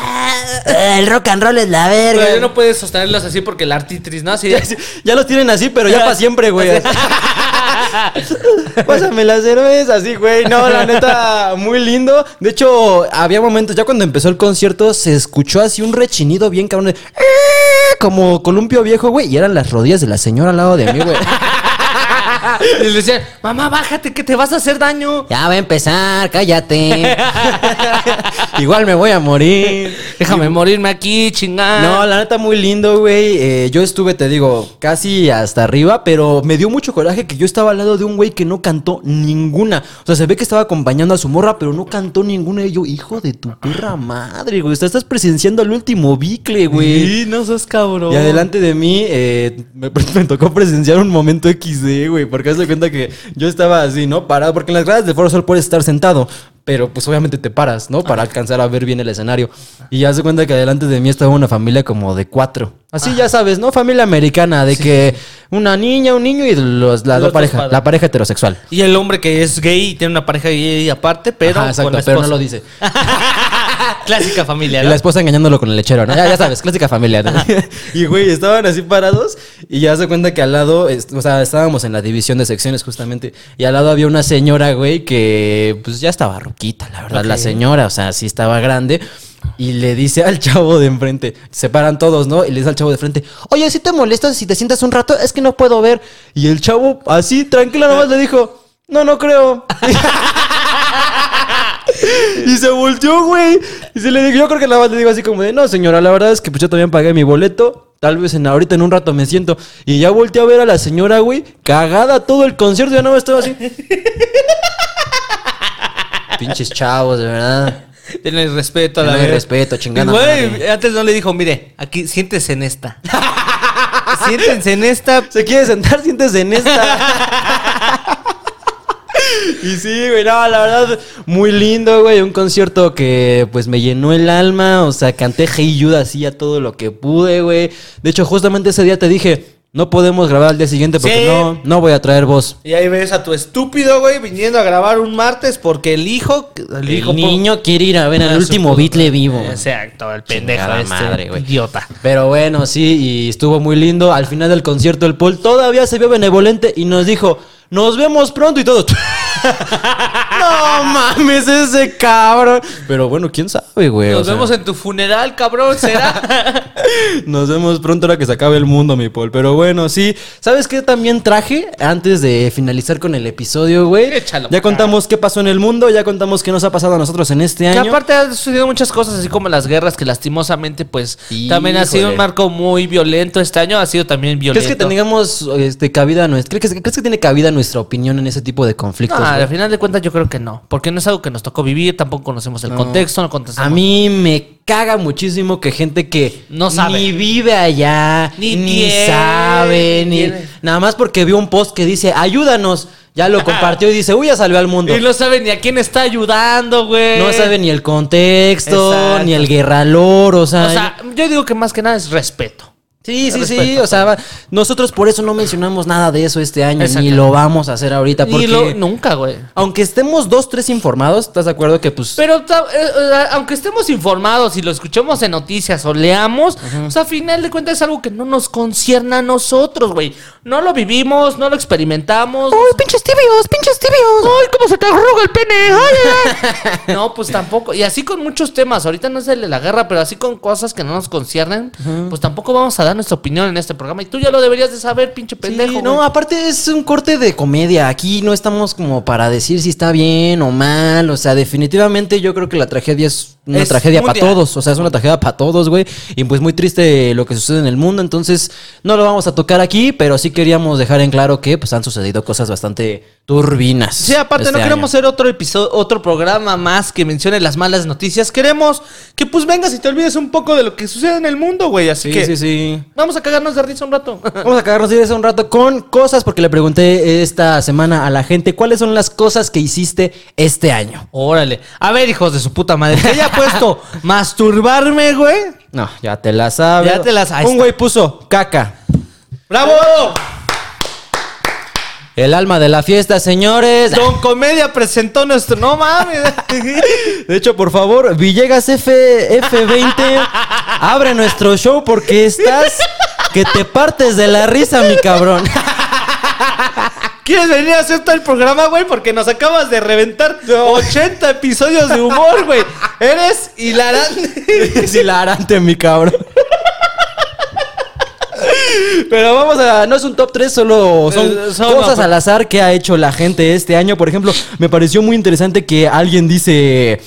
el rock and roll es la verga. Pero ya no puedes sostenerlos así porque la artritris, ¿no? Así. Ya los tienen así, pero ya para siempre, güey. Pásame la cerveza, así, güey. No, la neta, muy lindo. De hecho, había momentos, ya cuando empezó el concierto, se escuchó así un rechinido bien cabrón de. "Eh", Como columpio viejo, güey. Y eran las rodillas de la señora al lado de mí, güey. Y le decían, mamá, bájate que te vas a hacer daño. Ya va a empezar, cállate. Igual me voy a morir. Déjame morirme aquí, chingada. No, la neta muy lindo, güey. Eh, yo estuve, te digo, casi hasta arriba, pero me dio mucho coraje que yo estaba al lado de un güey que no cantó ninguna. O sea, se ve que estaba acompañando a su morra, pero no cantó ninguna. Y yo, hijo de tu perra madre, güey. O sea, estás presenciando el último bicle, güey. Sí, no sos cabrón. Y adelante de mí, eh, me, me tocó presenciar un momento XD, güey, porque haz de cuenta que yo estaba así, ¿no? Parado, porque en las gradas de Foro Sol puedes estar sentado, pero pues obviamente te paras, ¿no? Para alcanzar a ver bien el escenario. Y ya se cuenta que delante de mí estaba una familia como de cuatro. Así ya sabes, ¿no? Familia americana, de que una niña, un niño y los, la, Los dos pareja, padres. la pareja heterosexual. Y el hombre que es gay y tiene una pareja gay aparte, pero Ajá, exacto, con la pero no lo dice. Clásica familia, Y ¿no? la esposa engañándolo con el lechero, ¿no? Ya, ya sabes, clásica familia. ¿no? y güey, estaban así parados y ya se cuenta que al lado, o sea, estábamos en la división de secciones justamente y al lado había una señora, güey, que pues ya estaba ruquita, la verdad, la señora, o sea, sí estaba grande. Y le dice al chavo de enfrente, se paran todos, ¿no? Y le dice al chavo de frente, oye, si te molestas si te sientas un rato, es que no puedo ver. Y el chavo, así, tranquilo, nomás le dijo, no, no creo. Y se volteó, güey. Y se le dijo, yo creo que nada más le digo así como de, no, señora, la verdad es que pues yo también pagué mi boleto. Tal vez en ahorita en un rato me siento. Y ya volteé a ver a la señora, güey, cagada todo el concierto. Ya no estaba así. Pinches chavos, de verdad. Tienes respeto a la no hay verga. respeto, chingada Y, güey, madre. antes no le dijo, mire, aquí siéntese en esta. Siéntense en esta. Se quiere sentar, siéntese en esta. Y sí, güey, no, la verdad, muy lindo, güey. Un concierto que pues me llenó el alma. O sea, canté Hey Jude así a todo lo que pude, güey. De hecho, justamente ese día te dije, no podemos grabar al día siguiente porque Sí. no, no voy a traer voz. Y ahí ves a tu estúpido, güey, viniendo a grabar un martes porque el hijo. El, hijo El niño quiere ir a ver su último Beatle vivo. Exacto, el pendejo este, madre, güey. idiota. Pero bueno, sí, y estuvo muy lindo. Al final del concierto, el Paul todavía se vio benevolente y nos dijo: Nos vemos pronto y todo. no mames, ese cabrón. Pero bueno, quién sabe, güey. Nos o sea, vemos en tu funeral, cabrón, ¿será? Nos vemos pronto ahora que se acabe el mundo, mi Paul. Pero bueno, sí. ¿Sabes qué también traje antes de finalizar con el episodio, güey? Échalo, Ya contamos qué pasó en el mundo, ya contamos qué nos ha pasado a nosotros en este que año. aparte han sucedido muchas cosas, así como las guerras, que lastimosamente, pues, también ha sido un marco muy violento. Este año ha sido también violento. ¿Crees que tengamos este, cabida nuestra? ¿crees que, ¿Crees que tiene cabida nuestra opinión en ese tipo de conflictos? No, al final de cuentas yo creo que no, porque no es algo que nos tocó vivir, tampoco conocemos el No. contexto, no conocemos... A mí me caga muchísimo que gente que No sabe. ni vive allá, Ni ni, tiene, sabe, ni ni tiene. nada más porque vio un post que dice ayúdanos, ya lo compartió y dice uy ya salió al mundo. Y no sabe ni a quién está ayudando, güey. No sabe ni el contexto, Exacto. ni el guerralor, o sea, O sea, yo digo que más que nada es respeto. Sí, sí, sí, o sea, va- nosotros por eso no mencionamos nada de eso este año, ni lo vamos a hacer ahorita, porque Ni lo, nunca, güey. aunque estemos dos, tres informados, ¿estás de acuerdo que pues... Pero eh, aunque estemos informados y lo escuchemos en noticias o leamos, o sea, a final de cuentas es algo que no nos concierne a nosotros, güey. No lo vivimos, no lo experimentamos. pinches tibios, pinches tibios! ¡Ay, cómo se te arruga el pene! ¡Ay, ay, ay! No, pues tampoco. Y así con muchos temas. Ahorita no es el de la guerra, pero así con cosas que no nos conciernen, pues tampoco vamos a dar nuestra opinión en este programa. Y tú ya lo deberías de saber, pinche pendejo. Sí, no, güey. aparte es un corte de comedia. Aquí no estamos como para decir si está bien o mal. O sea, definitivamente yo creo que la tragedia es una Es tragedia para todos. O sea, es una tragedia para todos, güey. Y pues muy triste lo que sucede en el mundo. Entonces, no lo vamos a tocar aquí, pero sí queríamos dejar en claro que pues han sucedido cosas bastante turbinas. Sí, aparte este no queremos hacer otro episodio, otro programa más que mencione las malas noticias. Queremos que pues vengas y te olvides un poco de lo que sucede en el mundo, güey. Así Sí, que sí, sí. vamos a cagarnos de risa un rato. Vamos a cagarnos de risa un rato con cosas, porque le pregunté esta semana a la gente cuáles son las cosas que hiciste este año. Órale. A ver, hijos de su puta madre. Que puesto masturbarme, güey. No, ya te la sabes. Ya te las- ahí Un güey puso caca. ¡Bravo! El alma de la fiesta, señores. Don Comedia presentó nuestro. No mames. De hecho, por favor, Villegas F, F20, abre nuestro show porque estás que te partes de la risa, mi cabrón. ¿Quieres venir a hacer todo el programa, güey? Porque nos acabas de reventar 80 episodios de humor, güey. Eres hilarante. Es hilarante, mi cabrón. Pero vamos a. No es un top 3, solo son Eh, son- cosas no, al azar que ha hecho la gente este año. Por ejemplo, me pareció muy interesante que alguien dice.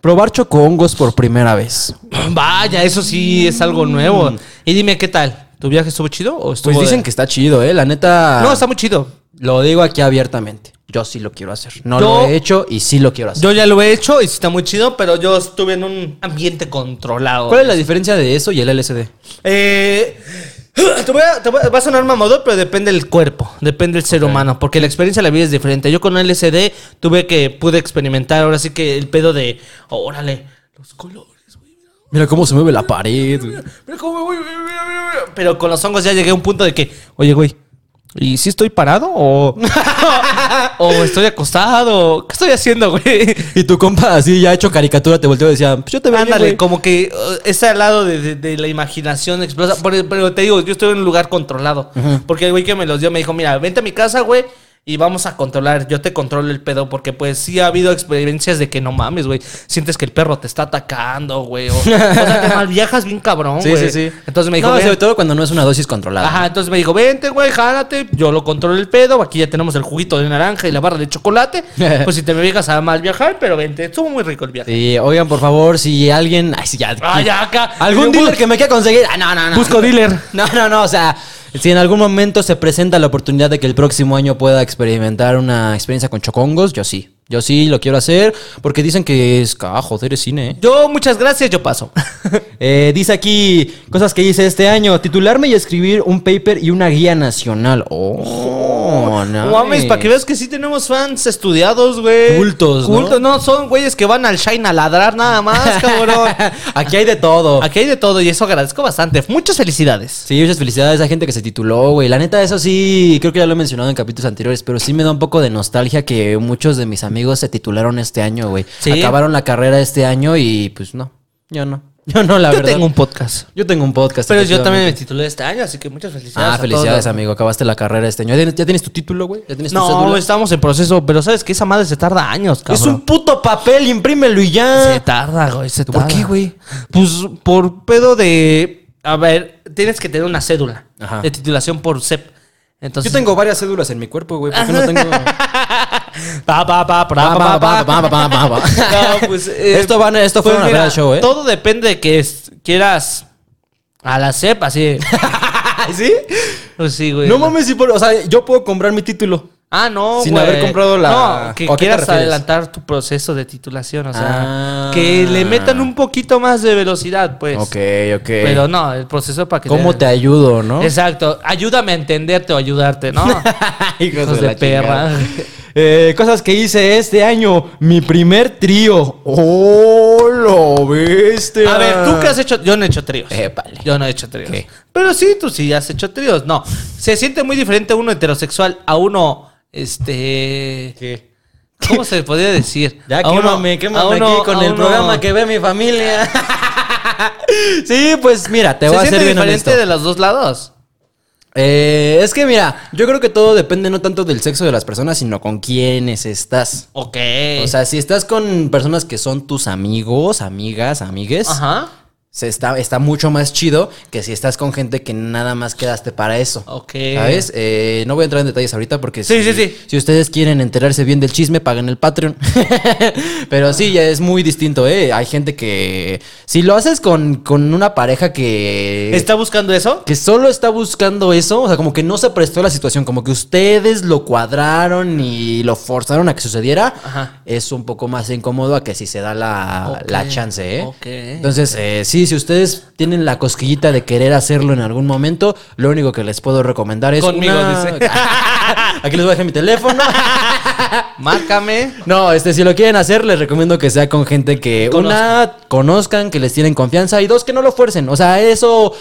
Probar chocongos por primera vez. Vaya, eso sí es algo nuevo. Y dime, ¿qué tal? ¿Tu viaje estuvo chido o estuvo Pues dicen de- que está chido, ¿eh? La neta. No, está muy chido. Lo digo aquí abiertamente. Yo sí lo quiero hacer. No Yo- lo he hecho y sí lo quiero hacer. Yo ya lo he hecho y sí está muy chido, pero yo estuve en un ambiente controlado. ¿Cuál es la diferencia de eso y el LSD? Eh, Te voy a, te voy a- va a sonar mamador, pero depende del cuerpo, depende del ser humano, porque la experiencia de la vida es diferente. Yo con LSD tuve que, pude experimentar ahora sí que el pedo de, órale, los colores, güey. Mira cómo se mueve la pared, güey. Mira cómo me voy, mira, mira, mira, mira. Pero con los hongos ya llegué a un punto de que, oye, güey, ¿y si estoy parado o, o estoy acostado? ¿Qué estoy haciendo, güey? Y tu compa así ya hecho caricatura te volteó y decía, pues yo te veo Ándale, güey. como que uh, ese al lado de, de- de la imaginación explota. Pero, pero te digo, yo estoy en un lugar controlado. Porque el güey que me los dio me dijo, mira, vente a mi casa, güey. Y vamos a controlar, yo te controlo el pedo, porque pues sí ha habido experiencias de que no mames, güey. Sientes que el perro te está atacando, güey. O, o sea, te mal viajas bien cabrón, Sí, güey. sí, sí. Entonces me dijo, no, sobre todo cuando no es una dosis controlada. Ajá, entonces me dijo, vente, güey, jálate, yo lo controlo el pedo, aquí ya tenemos el juguito de naranja y la barra de chocolate. pues si te me vengas a mal viajar, pero vente, estuvo muy rico el viaje. Sí, oigan, por favor, si alguien. Ay, sí, ya. Ah, ya acá. Algún dealer que me quiera conseguir. Ah, no, no, no. Busco dealer. No, no, no. O sea, si en algún momento se presenta la oportunidad de que el próximo año pueda experimentar una experiencia con chocongos, yo sí. Yo sí lo quiero hacer porque dicen que es. Ah, joder, es cine, ¿eh? Yo, muchas gracias, yo paso. Eh, dice aquí cosas que hice este año: titularme y escribir un paper y una guía nacional. Oh, No mames, para que veas que sí tenemos fans estudiados, güey. Cultos, ¿no? Cultos, no, son güeyes que van al Shine a ladrar nada más, cabrón. Aquí hay de todo. Aquí hay de todo y eso agradezco bastante. Muchas felicidades. Sí, muchas felicidades a gente que se tituló, güey. La neta, eso sí, creo que ya lo he mencionado en capítulos anteriores, pero sí me da un poco de nostalgia que muchos de mis amigos se titularon este año, güey. Sí. Acabaron la carrera este año y pues no, yo no. Yo no, la yo verdad. tengo un podcast. Yo tengo un podcast. Pero yo también me titulé este año, así que muchas felicidades. Ah, a felicidades, todos. amigo. Acabaste la carrera este año. ¿Ya tienes, ya tienes tu título, güey? ¿Ya tienes tu No, cédula? estamos en proceso, pero sabes que esa madre se tarda años, cabrón. Es un puto papel, imprímelo y Se ya. tarda, güey, se ¿Por qué, güey? Pues por pedo de... A ver, tienes que tener una cédula Ajá. de titulación por CEP. Entonces, Yo tengo varias cédulas en mi cuerpo, güey. ¿Por qué no tengo.? no, pues. Eh, esto, van, esto fue pues una mira, show, ¿eh? Todo depende de que quieras. A la cepa, sí. ¿Sí? Pues sí, güey. No mames, si por, o sea, yo puedo comprar mi título. Ah, no, Sin güey. haber comprado la- No, que ¿o a qué te quieras adelantar tu proceso de titulación, o sea, Ah. que le metan un poquito más de velocidad, pues. Ok, ok. Pero no, el proceso para que ¿Cómo te ayudo, no? Exacto, ayúdame a entenderte o ayudarte, ¿no? Hijos Hijos de perra. Eh, cosas que hice este año. Mi primer trío. ¡Oh, lo viste! A ver, ¿tú qué has hecho? Yo no he hecho tríos. Épale. Yo no he hecho tríos. ¿Qué? Pero sí, tú sí has hecho tríos. No, se siente muy diferente uno heterosexual a uno, este... ¿Qué? ¿Cómo se podría decir? Ya A uno- quémame, a quémame uno- aquí con el uno- programa que ve mi familia. sí, pues mira, te ¿Se voy a ser bien diferente honesto. de los dos lados? Eh, es que mira, yo creo que todo depende no tanto del sexo de las personas, sino con quiénes estás. Ok. O sea, si estás con personas que son tus amigos, amigas, amigues, Ajá. Se está, está mucho más chido que si estás con gente que nada más quedaste para eso. Ok. ¿Sabes? Eh, no voy a entrar en detalles ahorita porque Sí, si, sí, sí. si ustedes quieren enterarse bien del chisme, paguen el Patreon. Pero sí, ya es muy distinto, ¿eh? Hay gente que... Si lo haces con, con una pareja que... ¿Está buscando eso? Que solo está buscando eso, o sea, como que no se prestó la situación, como que ustedes lo cuadraron y lo forzaron a que sucediera, Ajá. es un poco más incómodo a que si se da la, la chance, ¿eh? ok. Entonces, eh, sí, si ustedes tienen la cosquillita de querer hacerlo en algún momento, lo único que les puedo recomendar es Conmigo, una- dice. Aquí les voy a dejar mi teléfono. Márcame. No, este, si lo quieren hacer, les recomiendo que sea con gente que una conozcan, que les tienen confianza y dos que no lo fuercen. O sea, eso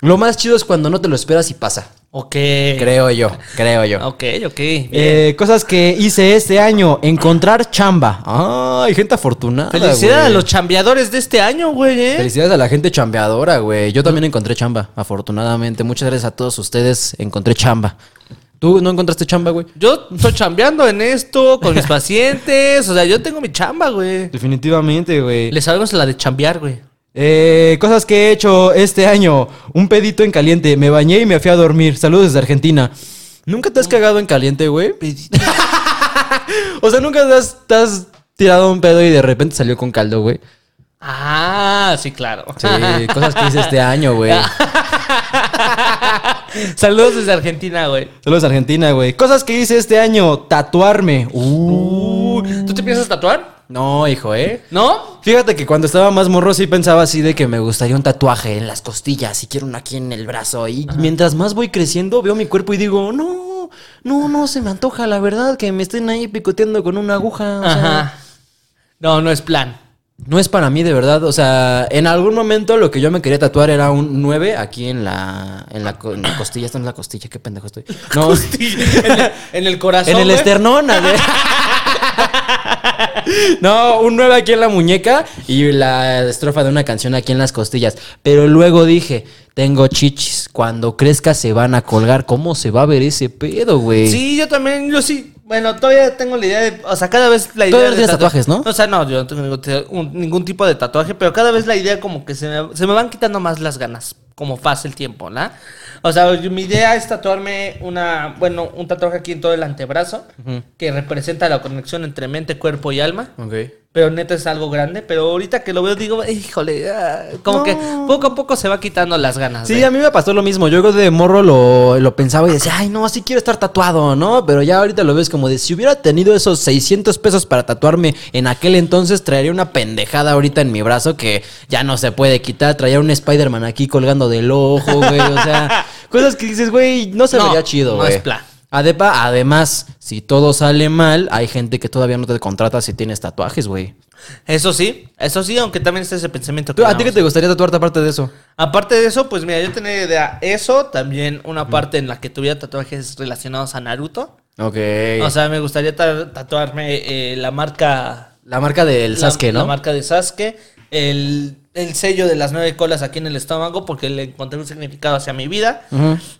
lo más chido es cuando no te lo esperas y pasa. Ok. Creo yo, creo yo. Ok, ok. Eh, cosas que hice este año, encontrar chamba. Ay, gente afortunada. Felicidades a los chambeadores de este año, güey, ¿eh? Felicidades a la gente chambeadora, güey. Yo también encontré chamba, afortunadamente. Muchas gracias a todos ustedes. Encontré chamba. ¿Tú no encontraste chamba, güey? Yo estoy chambeando en esto con mis pacientes. O sea, yo tengo mi chamba, güey. Definitivamente, güey. Le sabemos la de chambear, güey. Eh, cosas que he hecho este año. Un pedito en caliente. Me bañé y me fui a dormir. Saludos desde Argentina. ¿Nunca te has cagado en caliente, güey? o sea, nunca te has, te has tirado un pedo y de repente salió con caldo, güey. Ah, sí, claro. Sí, cosas que hice este año, güey. Saludos desde Argentina, güey. Saludos Argentina, güey. Cosas que hice este año. Tatuarme. Uh. ¿Tú te piensas tatuar? No, hijo, ¿eh? ¿No? Fíjate que cuando estaba más morro sí pensaba así de que me gustaría un tatuaje en las costillas y quiero uno aquí en el brazo. Y mientras más voy creciendo veo mi cuerpo y digo, no, no, no se me antoja, la verdad, que me estén ahí picoteando con una aguja. o sea, Ajá. No, no es plan. no es para mí de verdad. O sea, en algún momento lo que yo me quería tatuar era un 9 aquí en la, en la, en la costilla. Esta no es la costilla, qué pendejo estoy. No, en, el, en el corazón. en el güey. esternón. No, un 9 aquí en la muñeca y la estrofa de una canción aquí en las costillas. Pero luego dije, tengo chichis. Cuando crezca se van a colgar. ¿Cómo se va a ver ese pedo, güey? Sí, yo también, yo sí. Bueno, todavía tengo la idea de. O sea, cada vez la idea. Todavía tienes tatu- tatuajes, ¿no? O sea, no, yo no tengo ningún, ningún tipo de tatuaje, pero cada vez la idea como que se me, se me van quitando más las ganas, como pasa el tiempo, ¿no? O sea, mi idea es tatuarme una. Bueno, un tatuaje aquí en todo el antebrazo, que representa la conexión entre mente, cuerpo y alma. Ok. Pero neta es algo grande. Pero ahorita que lo veo, digo, híjole, ah", como No. que poco a poco se va quitando las ganas. Sí, de- a mí me pasó lo mismo. Yo de morro lo, lo pensaba y decía, ay, no, sí quiero estar tatuado, ¿no? Pero ya ahorita lo ves como de, si hubiera tenido esos 600 pesos para tatuarme en aquel entonces, traería una pendejada ahorita en mi brazo que ya no se puede quitar. Traía un Spider-Man aquí colgando del ojo, güey. O sea, cosas que dices, güey, no se No, vería chido, no güey. es plan. Adepa, además, si todo sale mal, hay gente que todavía no te contrata si tienes tatuajes, güey. Eso sí, eso sí, aunque también está ese pensamiento. ¿Tú- ¿A ti qué te gustaría tatuarte aparte de eso? Aparte de eso, pues mira, yo tenía idea eso, también una parte en la que tuviera tatuajes relacionados a Naruto. Ok. O sea, me gustaría ta- tatuarme eh, la marca... la marca del la- Sasuke, ¿no? La marca de Sasuke, el, el sello de las nueve colas aquí en el estómago, porque le encontré un significado hacia mi vida.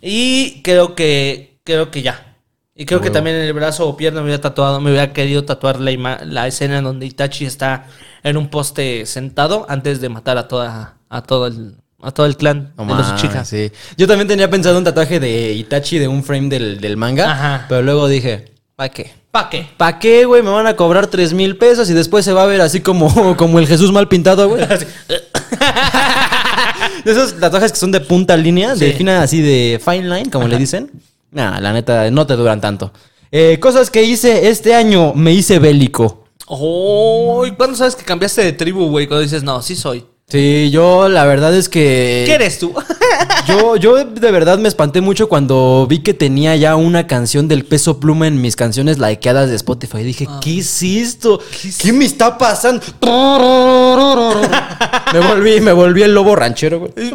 Y creo que, creo que ya. Y creo que también en el brazo o pierna me hubiera tatuado, me hubiera querido tatuar la, la escena en donde Itachi está en un poste sentado antes de matar a toda, a todo el, a todo el clan No de los chicas. sí. Yo también tenía pensado un tatuaje de Itachi de un frame del, del manga. Ajá. Pero luego dije, ¿para qué? ¿Para qué? ¿Para qué, güey? Me van a cobrar 3 mil pesos y después se va a ver así como, como el Jesús mal pintado, güey. de esos tatuajes que son de punta línea, de Sí. fina así de fine line, como le dicen. Nah, la neta, no te duran tanto. Eh, cosas que hice este año, me hice bélico. Oh, ¿y ¿Cuándo sabes que cambiaste de tribu, güey? Cuando dices, no, sí soy. Sí, yo la verdad es que... ¿Qué eres tú? Yo, yo de verdad me espanté mucho cuando vi que tenía ya una canción del peso pluma en mis canciones likeadas de Spotify. Dije, ¿qué es esto? ¿Qué, me está pasando? me volví, me volví el lobo ranchero, güey.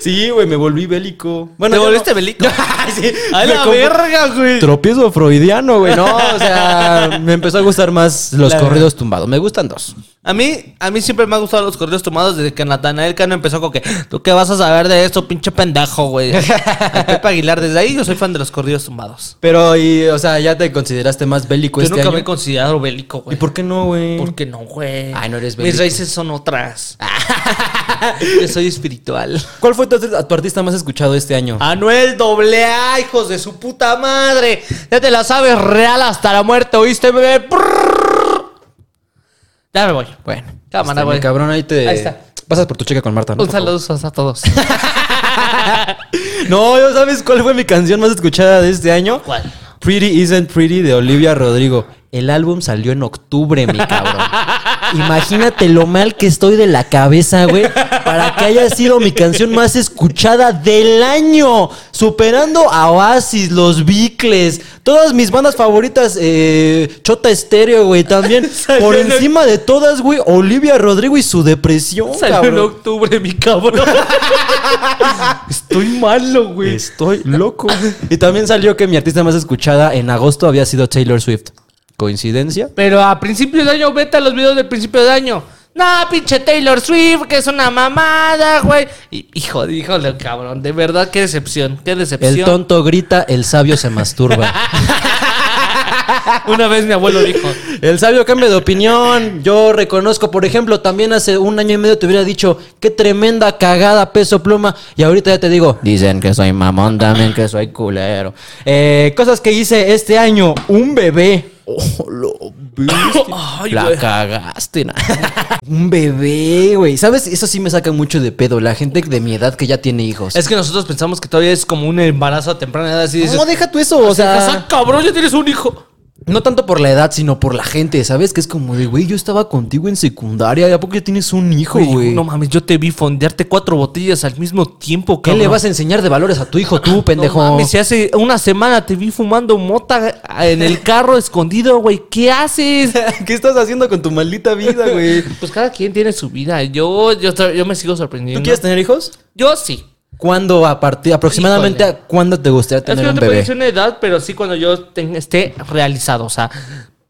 Sí, güey, me volví bélico. Bueno, ¿Te volviste no- bélico? sí, ¡A la verga, güey! Tropiezo freudiano, güey. No, o sea, me empezó a gustar más los La- corridos tumbados. Me gustan dos. A mí, a mí siempre me han gustado los corridos tomados desde que Natanael Cano empezó con que ¿Tú qué vas a saber de esto, pinche pendejo, güey? Pepe Aguilar, desde ahí yo soy fan de los corridos tumbados. Pero, y, o sea, ya te consideraste más bélico Yo este nunca año. me he considerado bélico, ¿Y güey. por qué no, güey? ¿Por qué no, güey? Ay, no eres Mis bélico. raíces son otras. Yo soy espiritual. ¿Cuál fue tu, tu artista más escuchado este año? Anuel doble A, hijos de su puta madre. Ya te la sabes real hasta la muerte, ¿oíste, bebé? Ya me voy. bueno, Cámara, este, güey. cabrón, ahí te... Ahí está. Pasas por tu cheque con Marta, ¿no? Un saludo a todos. No, ¿yo ¿sabes cuál fue mi canción más escuchada de este año? ¿Cuál? Pretty Isn't Pretty de Olivia Rodrigo. El álbum salió en octubre, mi cabrón. Imagínate lo mal que estoy de la cabeza, güey, para que haya sido mi canción más escuchada del año, superando a Oasis, Los Bicles, todas mis bandas favoritas, eh, Chota Estéreo, güey, también. Por en- encima de todas, güey, Olivia Rodrigo y su depresión, Salió en octubre, mi cabrón. Estoy malo, güey. Estoy loco. Y también salió que mi artista más escuchada en agosto había sido Taylor Swift. ¿Coincidencia? Pero a principios de año, vete a los videos del principio de año. No, pinche Taylor Swift, que es una mamada, güey. Y, hijo, híjole, cabrón. De verdad, qué decepción, qué decepción. El tonto grita, el sabio se masturba. Una vez mi abuelo dijo. El sabio cambia de opinión. Yo reconozco, por ejemplo, también hace un año y medio te hubiera dicho, qué tremenda cagada peso pluma. Y ahorita ya te digo, dicen que soy mamón también, que soy culero. Eh, cosas que hice este año, un bebé. Oh, lo viste. Ay, La güey. cagaste, na. Un bebé, güey. ¿Sabes? Eso sí me saca mucho de pedo. La gente de mi edad que ya tiene hijos. Es que nosotros pensamos que todavía es como un embarazo a temprana edad. Así dices, no, deja tú eso. O "Ah, sea, cabrón, ya tienes un hijo. No tanto por la edad, sino por la gente, ¿sabes? Que es como de, güey, yo estaba contigo en secundaria, ¿y a poco ya tienes un hijo, güey? No mames, yo te vi fondearte cuatro botellas al mismo tiempo, ¿Qué cabrón. le vas a enseñar de valores a tu hijo tú, pendejo? No mames, si hace una semana te vi fumando mota en el carro escondido, güey. ¿Qué haces? ¿Qué estás haciendo con tu maldita vida, güey? Pues cada quien tiene su vida. Yo, yo, yo me sigo sorprendiendo. ¿Tú quieres tener hijos? Yo sí. ¿Cuándo, a partir, aproximadamente, Híjole. a cuándo te gustaría Es que tener no un te bebé? decir una edad, pero sí cuando yo esté realizado. O sea,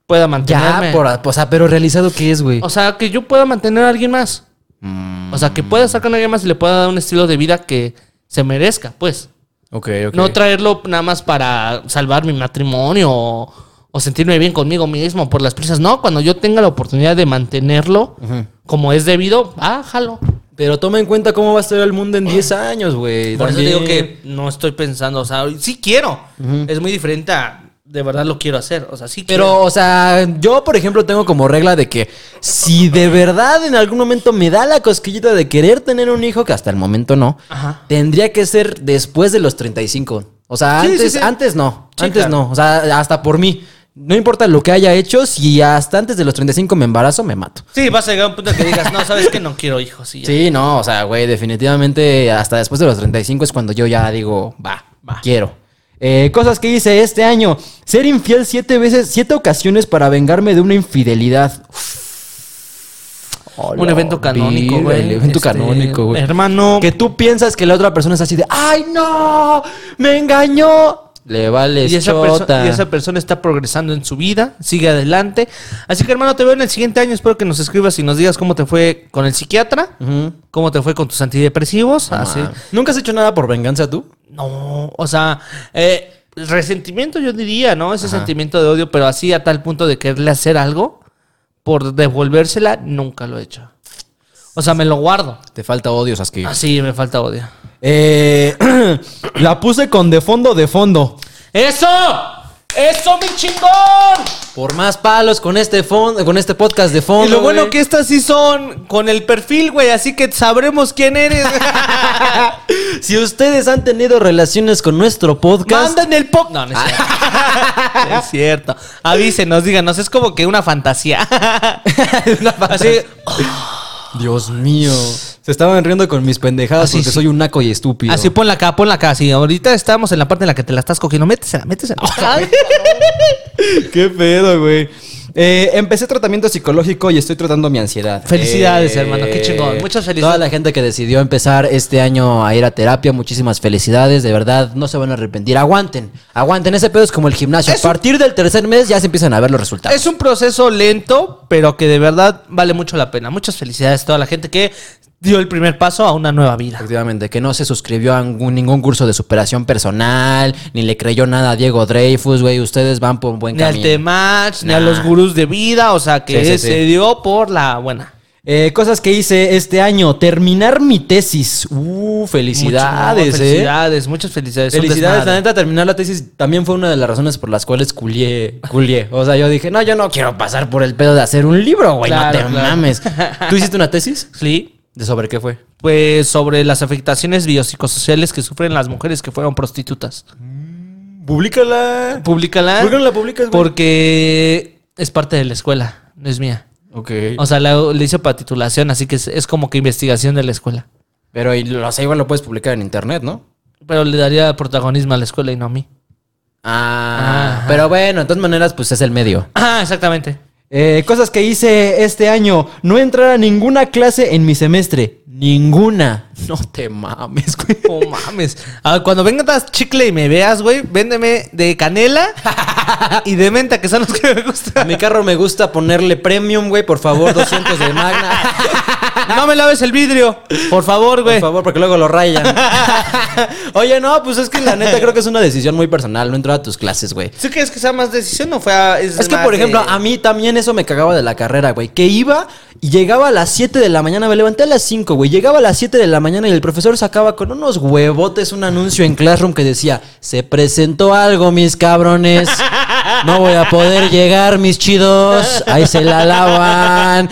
pueda mantenerme. Ya, por, o sea, pero realizado qué es, güey. O sea, que yo pueda mantener a alguien más. Mm. O sea, que pueda estar con alguien más y le pueda dar un estilo de vida que se merezca, pues. Ok, ok. No traerlo nada más para salvar mi matrimonio o, o sentirme bien conmigo mismo por las prisas. No, cuando yo tenga la oportunidad de mantenerlo como es debido, ah, jalo. Pero toma en cuenta cómo va a estar el mundo en 10 años, güey. Por eso digo que no estoy pensando, o sea, sí quiero. Es muy diferente a de verdad lo quiero hacer. O sea, sí Pero, quiero. o sea, yo, por ejemplo, tengo como regla de que si de verdad en algún momento me da la cosquillita de querer tener un hijo, que hasta el momento no, Ajá. tendría que ser después de los 35. O sea, Sí, antes, sí. antes no. Antes claro. no. O sea, hasta por mí. No importa lo que haya hecho, si hasta antes de los 35 me embarazo, me mato. Sí, vas a llegar a un punto que digas, no, sabes que no quiero hijos. Y ya. Sí, no, o sea, güey, definitivamente hasta después de los 35 es cuando yo ya digo, va, va, quiero. Eh, cosas que hice este año. Ser infiel siete veces, siete ocasiones para vengarme de una infidelidad. Un evento canónico, güey. El evento Este, canónico, güey. Hermano. Que tú piensas que la otra persona es así de, ¡ay, no! ¡Me engañó! Le vale Y esa, chota. y esa persona está progresando en su vida, sigue adelante. Así que hermano, te veo en el siguiente año. Espero que nos escribas y nos digas cómo te fue con el psiquiatra, cómo te fue con tus antidepresivos. así. Ah, ¿Nunca has hecho nada por venganza tú? No, o sea, eh, resentimiento yo diría, ¿no? Ese sentimiento de odio, pero así a tal punto de quererle hacer algo por devolvérsela, nunca lo he hecho. O sea, me lo guardo. Te falta odio, Sasuke. Así me falta odio. Eh, la puse con de fondo, de fondo. ¡Eso! ¡Eso, mi chingón! Por más palos con este fondo, con este podcast de fondo. Y lo bueno güey. que estas sí son con el perfil, güey, así que sabremos quién eres. si ustedes han tenido relaciones con nuestro podcast, Manden el pop. No, no es cierto. No es cierto. Avísenos, díganos, es como que una fantasía. Así, Dios mío, se estaban riendo con mis pendejadas Así porque sí. soy un naco y estúpido. así ponla acá, ponla acá. Así, ahorita estamos en la parte en la que te la estás cogiendo. Métesela, métesela. Qué pedo, güey. Eh, empecé tratamiento psicológico y estoy tratando mi ansiedad. Felicidades, hermano, qué chingón. Muchas felicidades. Toda la gente que decidió empezar este año a ir a terapia, muchísimas felicidades. De verdad, no se van a arrepentir. Aguanten, aguanten. Ese pedo es como el gimnasio. Es a un- partir del tercer mes ya se empiezan a ver los resultados. Es un proceso lento, pero que de verdad vale mucho la pena. Muchas felicidades a toda la gente que dio el primer paso a una nueva vida. Efectivamente, que no se suscribió a ningún, curso de superación personal, ni le creyó nada a Diego Dreyfus, güey. Ustedes van por un buen Ni al camino. Temach, ni a los gurús de vida, o sea que Sí, sí, sí. se dio por la buena. Eh, cosas que hice este año. Terminar mi tesis. Uh, felicidades, Mucho- eh. Felicidades, muchas felicidades. Felicidades, la neta, terminar la tesis también fue una de las razones por las cuales culié, culié. O sea, yo dije, no, yo no quiero pasar por el pedo de hacer un libro, güey, Claro, no te claro. mames. ¿Tú hiciste una tesis? Sí, ¿De sobre qué fue? pues sobre las afectaciones biopsicosociales que sufren las mujeres que fueron prostitutas. Públicala. Públicala. ¿Por qué no la publicas, güey? Porque es parte de la escuela, no es mía. Ok. O sea, la- le hice para titulación, así que es, es como que investigación de la escuela. Pero y, o sea, igual lo puedes publicar en internet, ¿no? Pero le daría protagonismo a la escuela y no a mí. Ah, Ajá. pero bueno, de todas maneras, pues es el medio. Ah, exactamente. Eh, cosas que hice este año. No entrar a ninguna clase en mi semestre. Ninguna. No te mames, güey. No mames. Ah, cuando vengas chicle y me veas, güey, véndeme de canela y de menta, que son los que me A gustan. mi carro me gusta ponerle premium, güey. Por favor, 200 de Magna. No me laves el vidrio, por favor, Por güey. favor, porque luego lo rayan. Oye, no, pues es que la neta creo que es una decisión muy personal. No entrar a tus clases, güey. ¿Tú crees que sea más decisión o fue a- Es que, más por de- ejemplo, a mí también eso me cagaba de la carrera, güey. Que iba y llegaba a las 7 de la mañana, me levanté a las 5, güey. Llegaba a las 7 de la mañana y el profesor sacaba con unos huevotes un anuncio en Classroom que decía, se presentó algo, mis cabrones. No voy a poder llegar, mis chidos. Ahí se la lavan.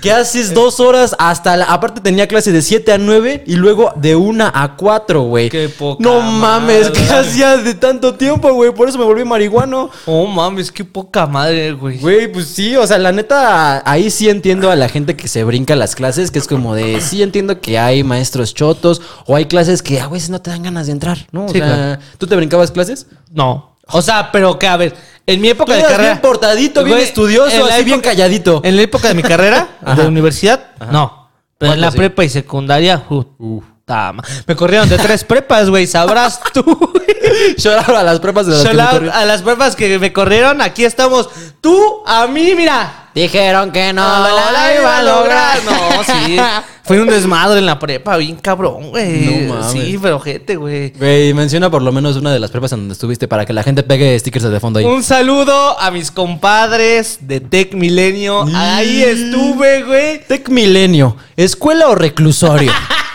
¿Qué haces dos horas hasta la... Aparte tenía clase de 7 a 9 y luego de 1 a 4, güey. Qué poca No mames, ¿qué hacías de tanto tiempo, güey? Por eso me volví marihuano. Oh mames, qué poca madre, güey. Güey, pues sí, o sea, la neta, ahí sí entiendo a la gente que se brinca las clases, que es como de, sí entiendo que hay maestros chotos o hay clases que a veces no te dan ganas de entrar, ¿no? O Sí, sea, claro. ¿tú te brincabas clases? No. O sea, pero que a ver, en mi Tú época de eras carrera. bien portadito, bien Güey, estudioso, en la así bien época- calladito. En la época de mi carrera, Ajá. de universidad, no. Pero en ¿Cuándo la sí? prepa y secundaria, uh, ta ma- me corrieron de tres prepas, güey, sabrás tú. Out a las pruebas de las que Shout me out corrí. a las prepas que me corrieron, aquí estamos. Tú, a mí, mira. Dijeron que no, No, la iba a lograr. No, sí. Fue un desmadre en la prepa, bien cabrón, güey. No mames. Sí, pero gente, güey. Güey, menciona por lo menos una de las prepas en donde estuviste para que la gente pegue stickers de fondo ahí. Un saludo a mis compadres de Tech Milenio. Ahí estuve, güey. Tec Milenio, ¿escuela o reclusorio?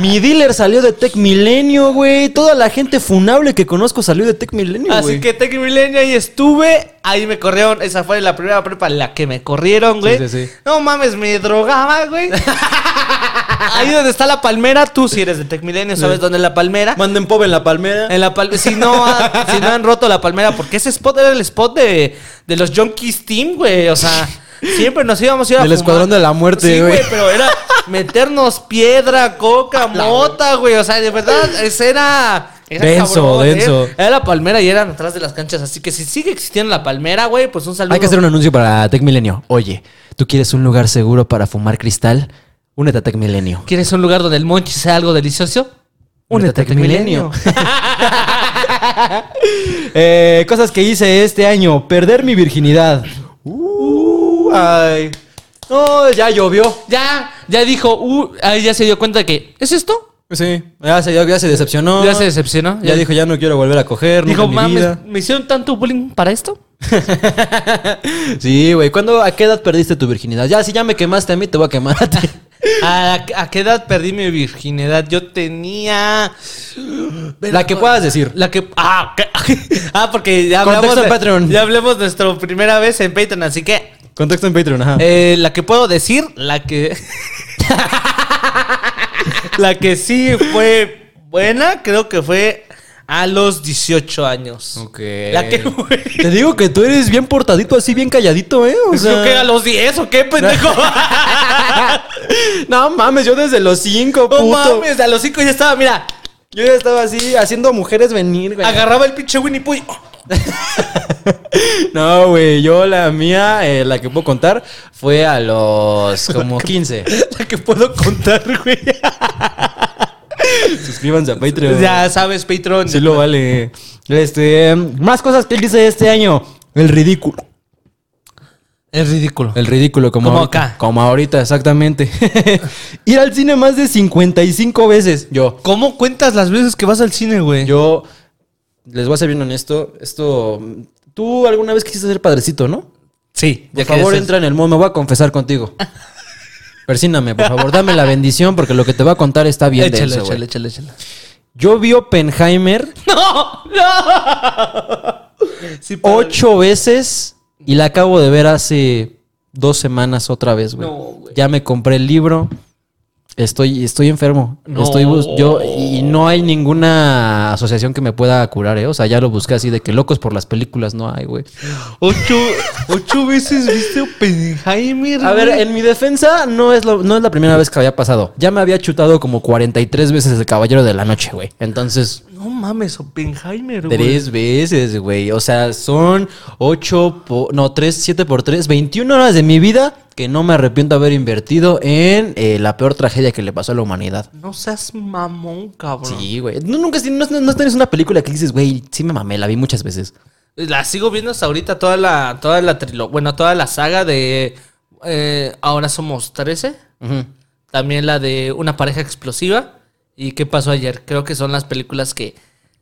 Mi dealer salió de Tec Milenio, güey. Toda la gente funable que conozco salió de Tec Milenio, Así güey. que Tech Milenio ahí estuve. Ahí me corrieron. Esa fue la primera prepa en la que me corrieron, güey. Sí, sí, sí. No mames, me drogaba, güey. ahí donde está la palmera, tú si eres de Tech Milenio, ¿sabes dónde es la palmera? Manden pop en la palmera. En la pal- si no, si no han roto la palmera, porque ese spot era el spot de, de los Junkies Team, güey. O sea, siempre nos íbamos a ir a Del fumar. Escuadrón de la Muerte, Sí, güey. pero era meternos piedra, coca, mota, güey. O sea, de verdad, ese era. era Denso, ¿eh? denso. Era la palmera y eran atrás de las canchas. Así que si sigue existiendo la palmera, güey, pues un saludo. Hay que hacer un anuncio para Tec Milenio. Oye, ¿tú quieres un lugar seguro para fumar cristal? Únete a Tec Milenio. ¿Quieres un lugar donde el monchi sea algo delicioso? Únete a Tech Milenio. Eh, cosas que hice este año. Perder mi virginidad. Ay. No, ya llovió. ya, ya dijo, uh, ahí ya se dio cuenta de que, ¿es esto? Sí, ya se, ya se decepcionó. Ya se decepcionó. Ya dijo, ya no quiero volver a coger. Dijo, mames, vida". ¿me hicieron tanto bullying para esto? Sí, güey. ¿Cuándo, a qué edad perdiste tu virginidad? Ya, si ya me quemaste a mí, te voy a quemar a ti. ¿A, a qué edad perdí mi virginidad? Yo tenía. La que puedas decir. La que. Ah, ah porque ya hablamos. de- Patreon. Ya hablamos nuestra primera vez en Patreon, así que. Contexto en Patreon, ajá. eh, la que puedo decir, la que. la que sí fue buena, creo que fue a los 18 años. Ok. La que fue. Te digo que tú eres bien portadito, así bien calladito, ¿eh? O ¿Yo qué? ¿A los 10 o qué, pendejo? No mames, yo desde los cinco, no puto. mames, a los 5 ya estaba, mira. Yo ya estaba así, haciendo mujeres venir, güey. Agarraba el pinche Winnie Pooh No, güey, yo la mía, eh, la que puedo contar, fue a los como 15. La que puedo contar, güey. Suscríbanse a Patreon. Ya sabes, Patreon. Sí lo vale. Este, más cosas que hice este año. El ridículo. Es ridículo. El ridículo, como, Como ahorita. acá. Como ahorita, exactamente. Ir al cine más de 55 veces. Yo. ¿Cómo cuentas las veces que vas al cine, güey? Yo les voy a ser bien honesto. Esto. Tú alguna vez quisiste ser padrecito, ¿no? Sí. Por favor, entra en el modo. Me voy a confesar contigo. Persíname, por favor, dame la bendición porque lo que te voy a contar está bien Échale, denso, güey. échale, échale, échale. Yo vi Oppenheimer ¡No! ¡No! Sí, ocho veces y la acabo de ver hace dos semanas otra vez, güey. No, ya me compré el libro. Estoy, estoy enfermo. No. Estoy yo y no hay ninguna asociación que me pueda curar, ¿eh? O sea, ya lo busqué así de que locos por las películas no hay, güey. Ocho, ocho veces viste Oppenheimer. A ver, en mi defensa no es, lo- no es la primera vez que había pasado. Ya me había chutado como 43 veces el Caballero de la Noche, güey. Entonces, No mames, Oppenheimer, güey. tres veces, güey. O sea, son 8, po- no, 3, 7 por 3, 21 horas de mi vida que no me arrepiento de haber invertido en eh, la peor tragedia que le pasó a la humanidad. No seas mamón, cabrón. Sí, güey. No, nunca no, no, no tienes una película que dices, güey, sí me mamé, la vi muchas veces. La sigo viendo hasta ahorita toda la, toda la trilo, bueno, toda la saga de eh, Ahora somos 13. Ujú. También la de Una pareja explosiva. ¿Y qué pasó ayer? Creo que son las películas que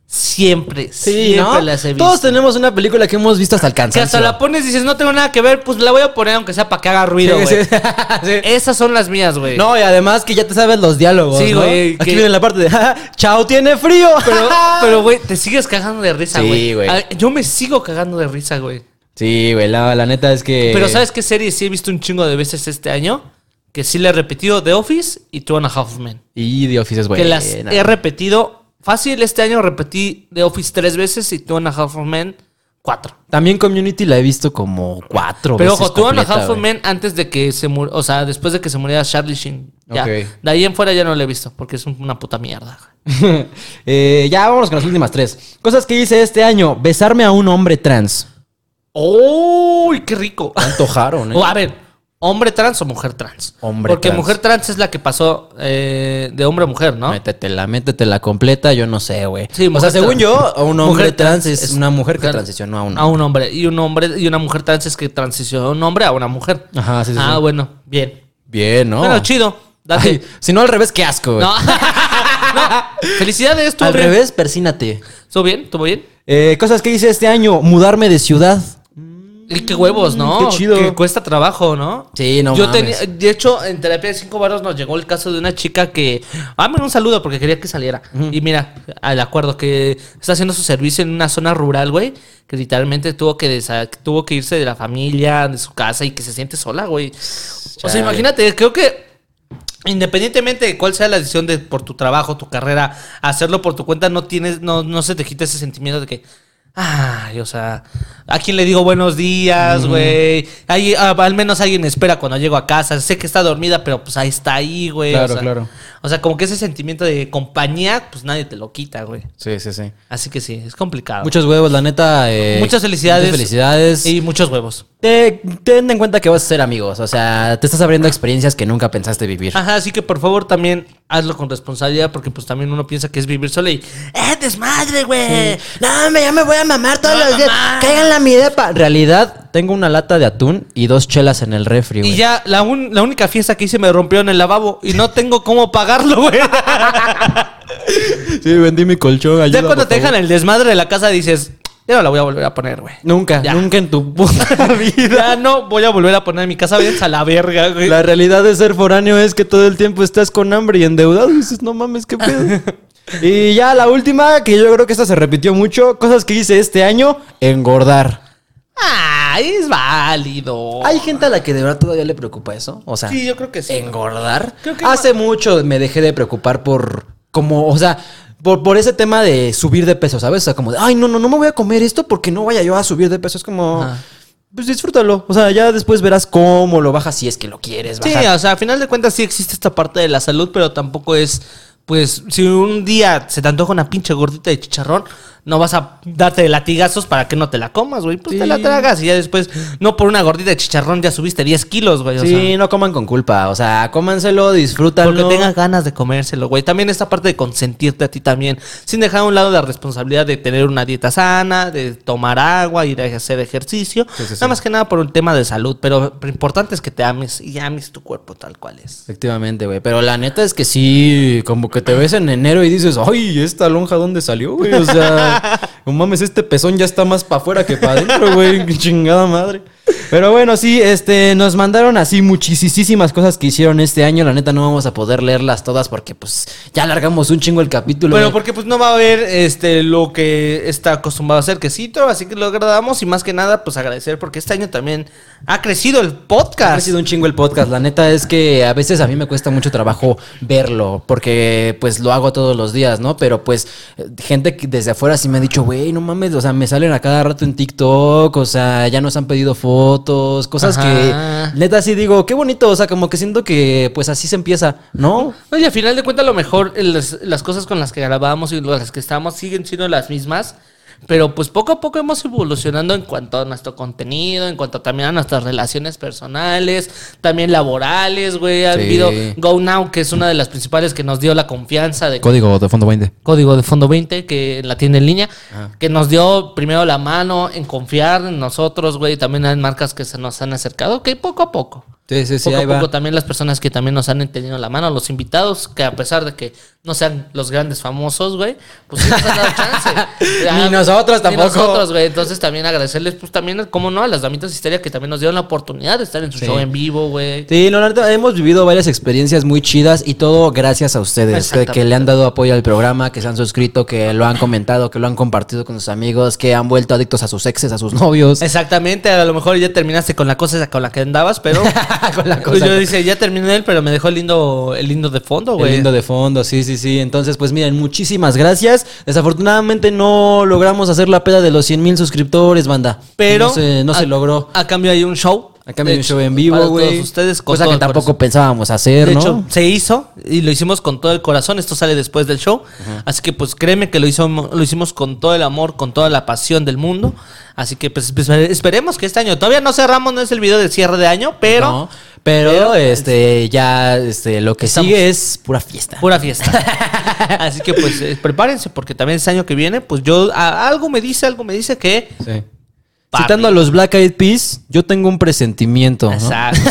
siempre, Sí, siempre ¿no? las he visto. Todos tenemos una película que hemos visto hasta el que cansancio. hasta la pones y dices, no tengo nada que ver, pues la voy a poner aunque sea para que haga ruido, Sí, güey. sí. Sí. Esas son las mías, güey. No, y además que ya te sabes los diálogos. Sí, ¿no? güey, Aquí que- viene la parte de "Ja, Chao, tiene frío. Pero, güey, te sigues cagando de risa, Sí, güey. güey. A- Yo me sigo cagando de risa, güey. Sí, güey, la, la neta es que. Pero ¿sabes qué serie sí he visto un chingo de veces este año? Que sí le he repetido The Office y Two and a Half Men. Y The Office es Que buena. las he repetido. Fácil, este año repetí The Office tres veces y Two and a Half Men cuatro. También Community la he visto como cuatro Pero veces. ojo, Two and a Half güey. Men antes de que se muriera, o sea, después de que se muriera Charlie Sheen. Ya. Ok. De ahí en fuera ya no la he visto porque es una puta mierda. Eh, ya vámonos con las últimas tres. Cosas que hice este año. Besarme a un hombre trans. ¡Uy, qué rico! Antojaron, ¿eh? O, a ver, ¿hombre trans o mujer trans? Hombre Porque trans. mujer trans es la que pasó eh, de hombre a mujer, ¿no? Métetela, métetela completa, yo no sé, güey. Sí, o sea, según yo, un hombre Mujer trans trans es, una mujer que mujer transicionó a un A un hombre. Y un hombre y una mujer trans es que transicionó de un hombre a una mujer. Ajá, sí, sí, Ah, sí. bueno, bien. Bien, ¿no? Bueno, chido. Date. Si no al revés, qué asco, güey. No. No. Felicidades, estuvo al bien. revés, persínate. ¿Estuvo bien? ¿Estuvo bien? Eh, cosas que hice este año. Mudarme de ciudad. Y qué huevos, ¿no? qué chido. Que cuesta trabajo, ¿no? Sí, no Yo mames. tenía, de hecho, en terapia de cinco varos nos llegó el caso de una chica que. Dame un saludo porque quería que saliera. Y mira, al acuerdo que está haciendo su servicio en una zona rural, güey. Que literalmente tuvo que, desa- tuvo que irse de la familia, de su casa y que se siente sola, güey. O sea, imagínate, creo que. Independientemente de cuál sea la decisión de por tu trabajo, tu carrera, hacerlo por tu cuenta, no tienes, no, no se te quita ese sentimiento de que, ay, o sea, ¿a quién le digo buenos días, güey? Ahí, ah, al menos alguien espera cuando llego a casa. Sé que está dormida, pero pues ahí está ahí, güey. Claro, o sea, claro. O sea, como que ese sentimiento de compañía, pues nadie te lo quita, güey. Sí, sí, sí. Así que sí, es complicado. Muchos huevos, la neta. eh, Muchas felicidades. Muchas felicidades. Y muchos huevos. Te- ten en cuenta que vas a ser amigos. O sea, te estás abriendo experiencias que nunca pensaste vivir. Ajá, así que por favor también hazlo con responsabilidad porque pues también uno piensa que es vivir solo y ¡Eh, desmadre, güey! No, me, ya me voy a mamar todos los días. mamá. Cáiganle a mi depa. En realidad, tengo una lata de atún y dos chelas en el refri, Y güey. ya la, un- la única fiesta que hice me rompió en el lavabo y no tengo cómo pagarlo, güey. Sí, vendí mi colchón. ya cuando te dejan el desmadre de la casa dices, ya no la voy a volver a poner, güey. Nunca, Ya. nunca en tu puta vida. Ya no voy a volver a poner mi casa bien a la verga, güey. La realidad de ser foráneo es que todo el tiempo estás con hambre y endeudado. Y dices, no mames, qué pedo. y ya la última, que yo creo que esta se repitió mucho. Cosas que hice este año: engordar. Ay, es válido. Hay gente a la que de verdad todavía le preocupa eso. O sea, Sí, yo creo que sí. engordar. Creo que Hace mucho me dejé de preocupar por como, o sea, por, por ese tema de subir de peso, ¿sabes? O sea, como de, ay, no, no, no me voy a comer esto porque no vaya yo a subir de peso. Es como, pues disfrútalo. O sea, ya después verás cómo lo bajas si es que lo quieres Sí, bajar. o sea, a final de cuentas sí existe esta parte de la salud, pero tampoco es, pues, si un día se te antoja una pinche gordita de chicharrón, no vas a darte latigazos para que no te la comas, güey. Pues te la tragas y ya después, no por una gordita de chicharrón ya subiste 10 kilos, güey. o Sí, sea, no coman con culpa. O sea, cómanselo, disfrútalo. porque tengas ganas de comérselo, güey. También esta parte de consentirte a ti también, sin dejar a un lado la responsabilidad de tener una dieta sana, de tomar agua, ir a hacer ejercicio. Sí, sí, sí. Nada más que nada por un tema de salud, pero lo importante es que te ames y ames tu cuerpo tal cual es. Efectivamente, güey. Pero la neta es que sí, como que te ves en enero y dices, ay, ¿esta lonja dónde salió, güey? O sea, no mames, este pezón ya está más para afuera que para adentro, güey. Qué chingada madre. Pero bueno, sí, este, nos mandaron así muchísimas cosas que hicieron este año. La neta no vamos a poder leerlas todas porque pues ya alargamos un chingo el capítulo. Bueno, porque pues no va a haber este lo que está acostumbrado a hacer quesito, así que lo agradamos y más que nada pues agradecer porque este año también ha crecido el podcast. Ha crecido un chingo el podcast. La neta es que a veces a mí me cuesta mucho trabajo verlo porque pues lo hago todos los días, ¿no? Pero pues gente que desde afuera sí me ha dicho, güey, no mames, o sea, me salen a cada rato en TikTok, o sea, ya nos han pedido fotos, cosas Ajá. que neta sí digo, qué bonito, o sea, como que siento que pues así se empieza, ¿no? Oye, al final de cuentas, a lo mejor las, las cosas con las que grabamos y las que estamos siguen siendo las mismas. Pero pues poco a poco hemos evolucionando en cuanto a nuestro contenido, en cuanto también a nuestras relaciones personales, también laborales, güey. Ha Sí. habido Go Now, que es una de las principales que nos dio la confianza de Código de fondo 20. Código de Fondo 20, que la tiene en línea, Ah. que nos dio primero la mano en confiar en nosotros, güey. También hay marcas que se nos han acercado, que poco a poco. Sí, sí, sí, poco ahí a va. poco también las personas que también nos han tenido la mano, los invitados, que a pesar de que no sean los grandes famosos, güey, pues sí nos han dado chance. Ni nosotros Ni tampoco. nosotros, güey. Entonces también agradecerles, pues también, como no, a las damitas de histeria que también nos dieron la oportunidad de estar en su Sí. show en vivo, güey. Sí, no, la hemos vivido varias experiencias muy chidas y todo gracias a ustedes, que, que le han dado apoyo al programa, que se han suscrito, que lo han comentado, que lo han compartido con sus amigos, que han vuelto adictos a sus exes, a sus novios. Exactamente, a lo mejor ya terminaste con la cosa con la que andabas, pero Con la cosa yo dice, ya terminé él, pero me dejó el lindo, el lindo de fondo, El güey. lindo de fondo, sí, sí, sí. Entonces, pues miren, muchísimas gracias. Desafortunadamente no logramos hacer la peda de los 100 mil suscriptores, banda. Pero no se, no a, se logró. A cambio hay un show. A cambio de un show en vivo, güey. ustedes con Cosa todo que el tampoco corazón. pensábamos hacer, De ¿no? hecho, se hizo y lo hicimos con todo el corazón. Esto sale después del show. Así que, pues créeme que lo, hizo, lo hicimos con todo el amor, con toda la pasión del mundo. Así que, pues, pues, esperemos que este año. Todavía no cerramos, no es el video de cierre de año, pero. No, pero, pero, este, ya este, lo que Estamos- sigue es pura fiesta. Pura fiesta. Así que, pues, eh, prepárense, porque también este año que viene, pues yo. a- algo me dice, algo me dice que. Sí. Papi. Citando a los Black Eyed Peas, yo tengo un presentimiento. Exacto.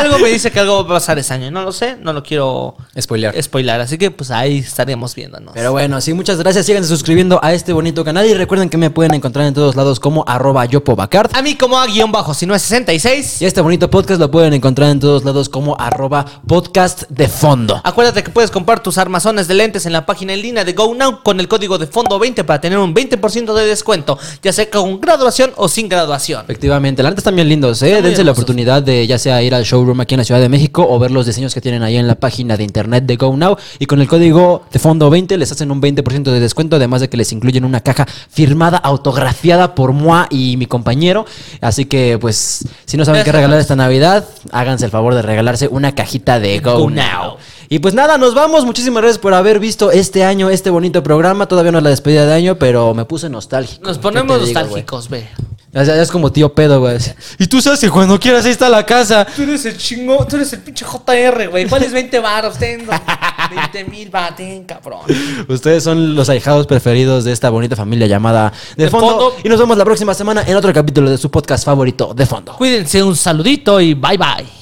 Algo me dice que algo va a pasar este año. No lo sé, no lo quiero Spoilear. spoilar. Así que, pues ahí estaremos viéndonos. Pero bueno, sí, muchas gracias. Síganse suscribiendo a este bonito canal y recuerden que me pueden encontrar en todos lados como arroba yopobacard. A mí, como a guion bajo, si no es 66. Y este bonito podcast lo pueden encontrar en todos lados como arroba podcast de fondo. Acuérdate que puedes comprar tus armazones de lentes en la página en línea de GoNow con el código de fondo 20 para tener un 20% de descuento, ya sea con graduación o sin graduación. Efectivamente, están bien lindos, ¿eh? Dense la oportunidad de ya sea ir al showroom aquí en la Ciudad de México o ver los diseños que tienen ahí en la página de internet de Go Now. Y con el código de fondo 20 les hacen un 20% de descuento, además de que les incluyen una caja firmada, autografiada por Moa y mi compañero. Así que, pues, si no saben qué regalar esta Navidad, háganse el favor de regalarse una cajita de Go, Go Now. Now. Y pues nada, nos vamos. Muchísimas gracias por haber visto este año, este bonito programa. Todavía no es la despedida de año, pero me puse nostálgico. Nos ¿Qué ponemos nostálgicos, ve. Ya, ya es como tío pedo, güey. Y tú sabes que cuando quieras ahí está la casa. Tú eres el chingo, tú eres el pinche JR, güey. ¿Cuál es 20 baros? Ten 20 mil baten, cabrón. Ustedes son los ahijados preferidos de esta bonita familia llamada De, De fondo. Fondo. Y nos vemos la próxima semana en otro capítulo de su podcast favorito, De Fondo. Cuídense, un saludito y bye bye.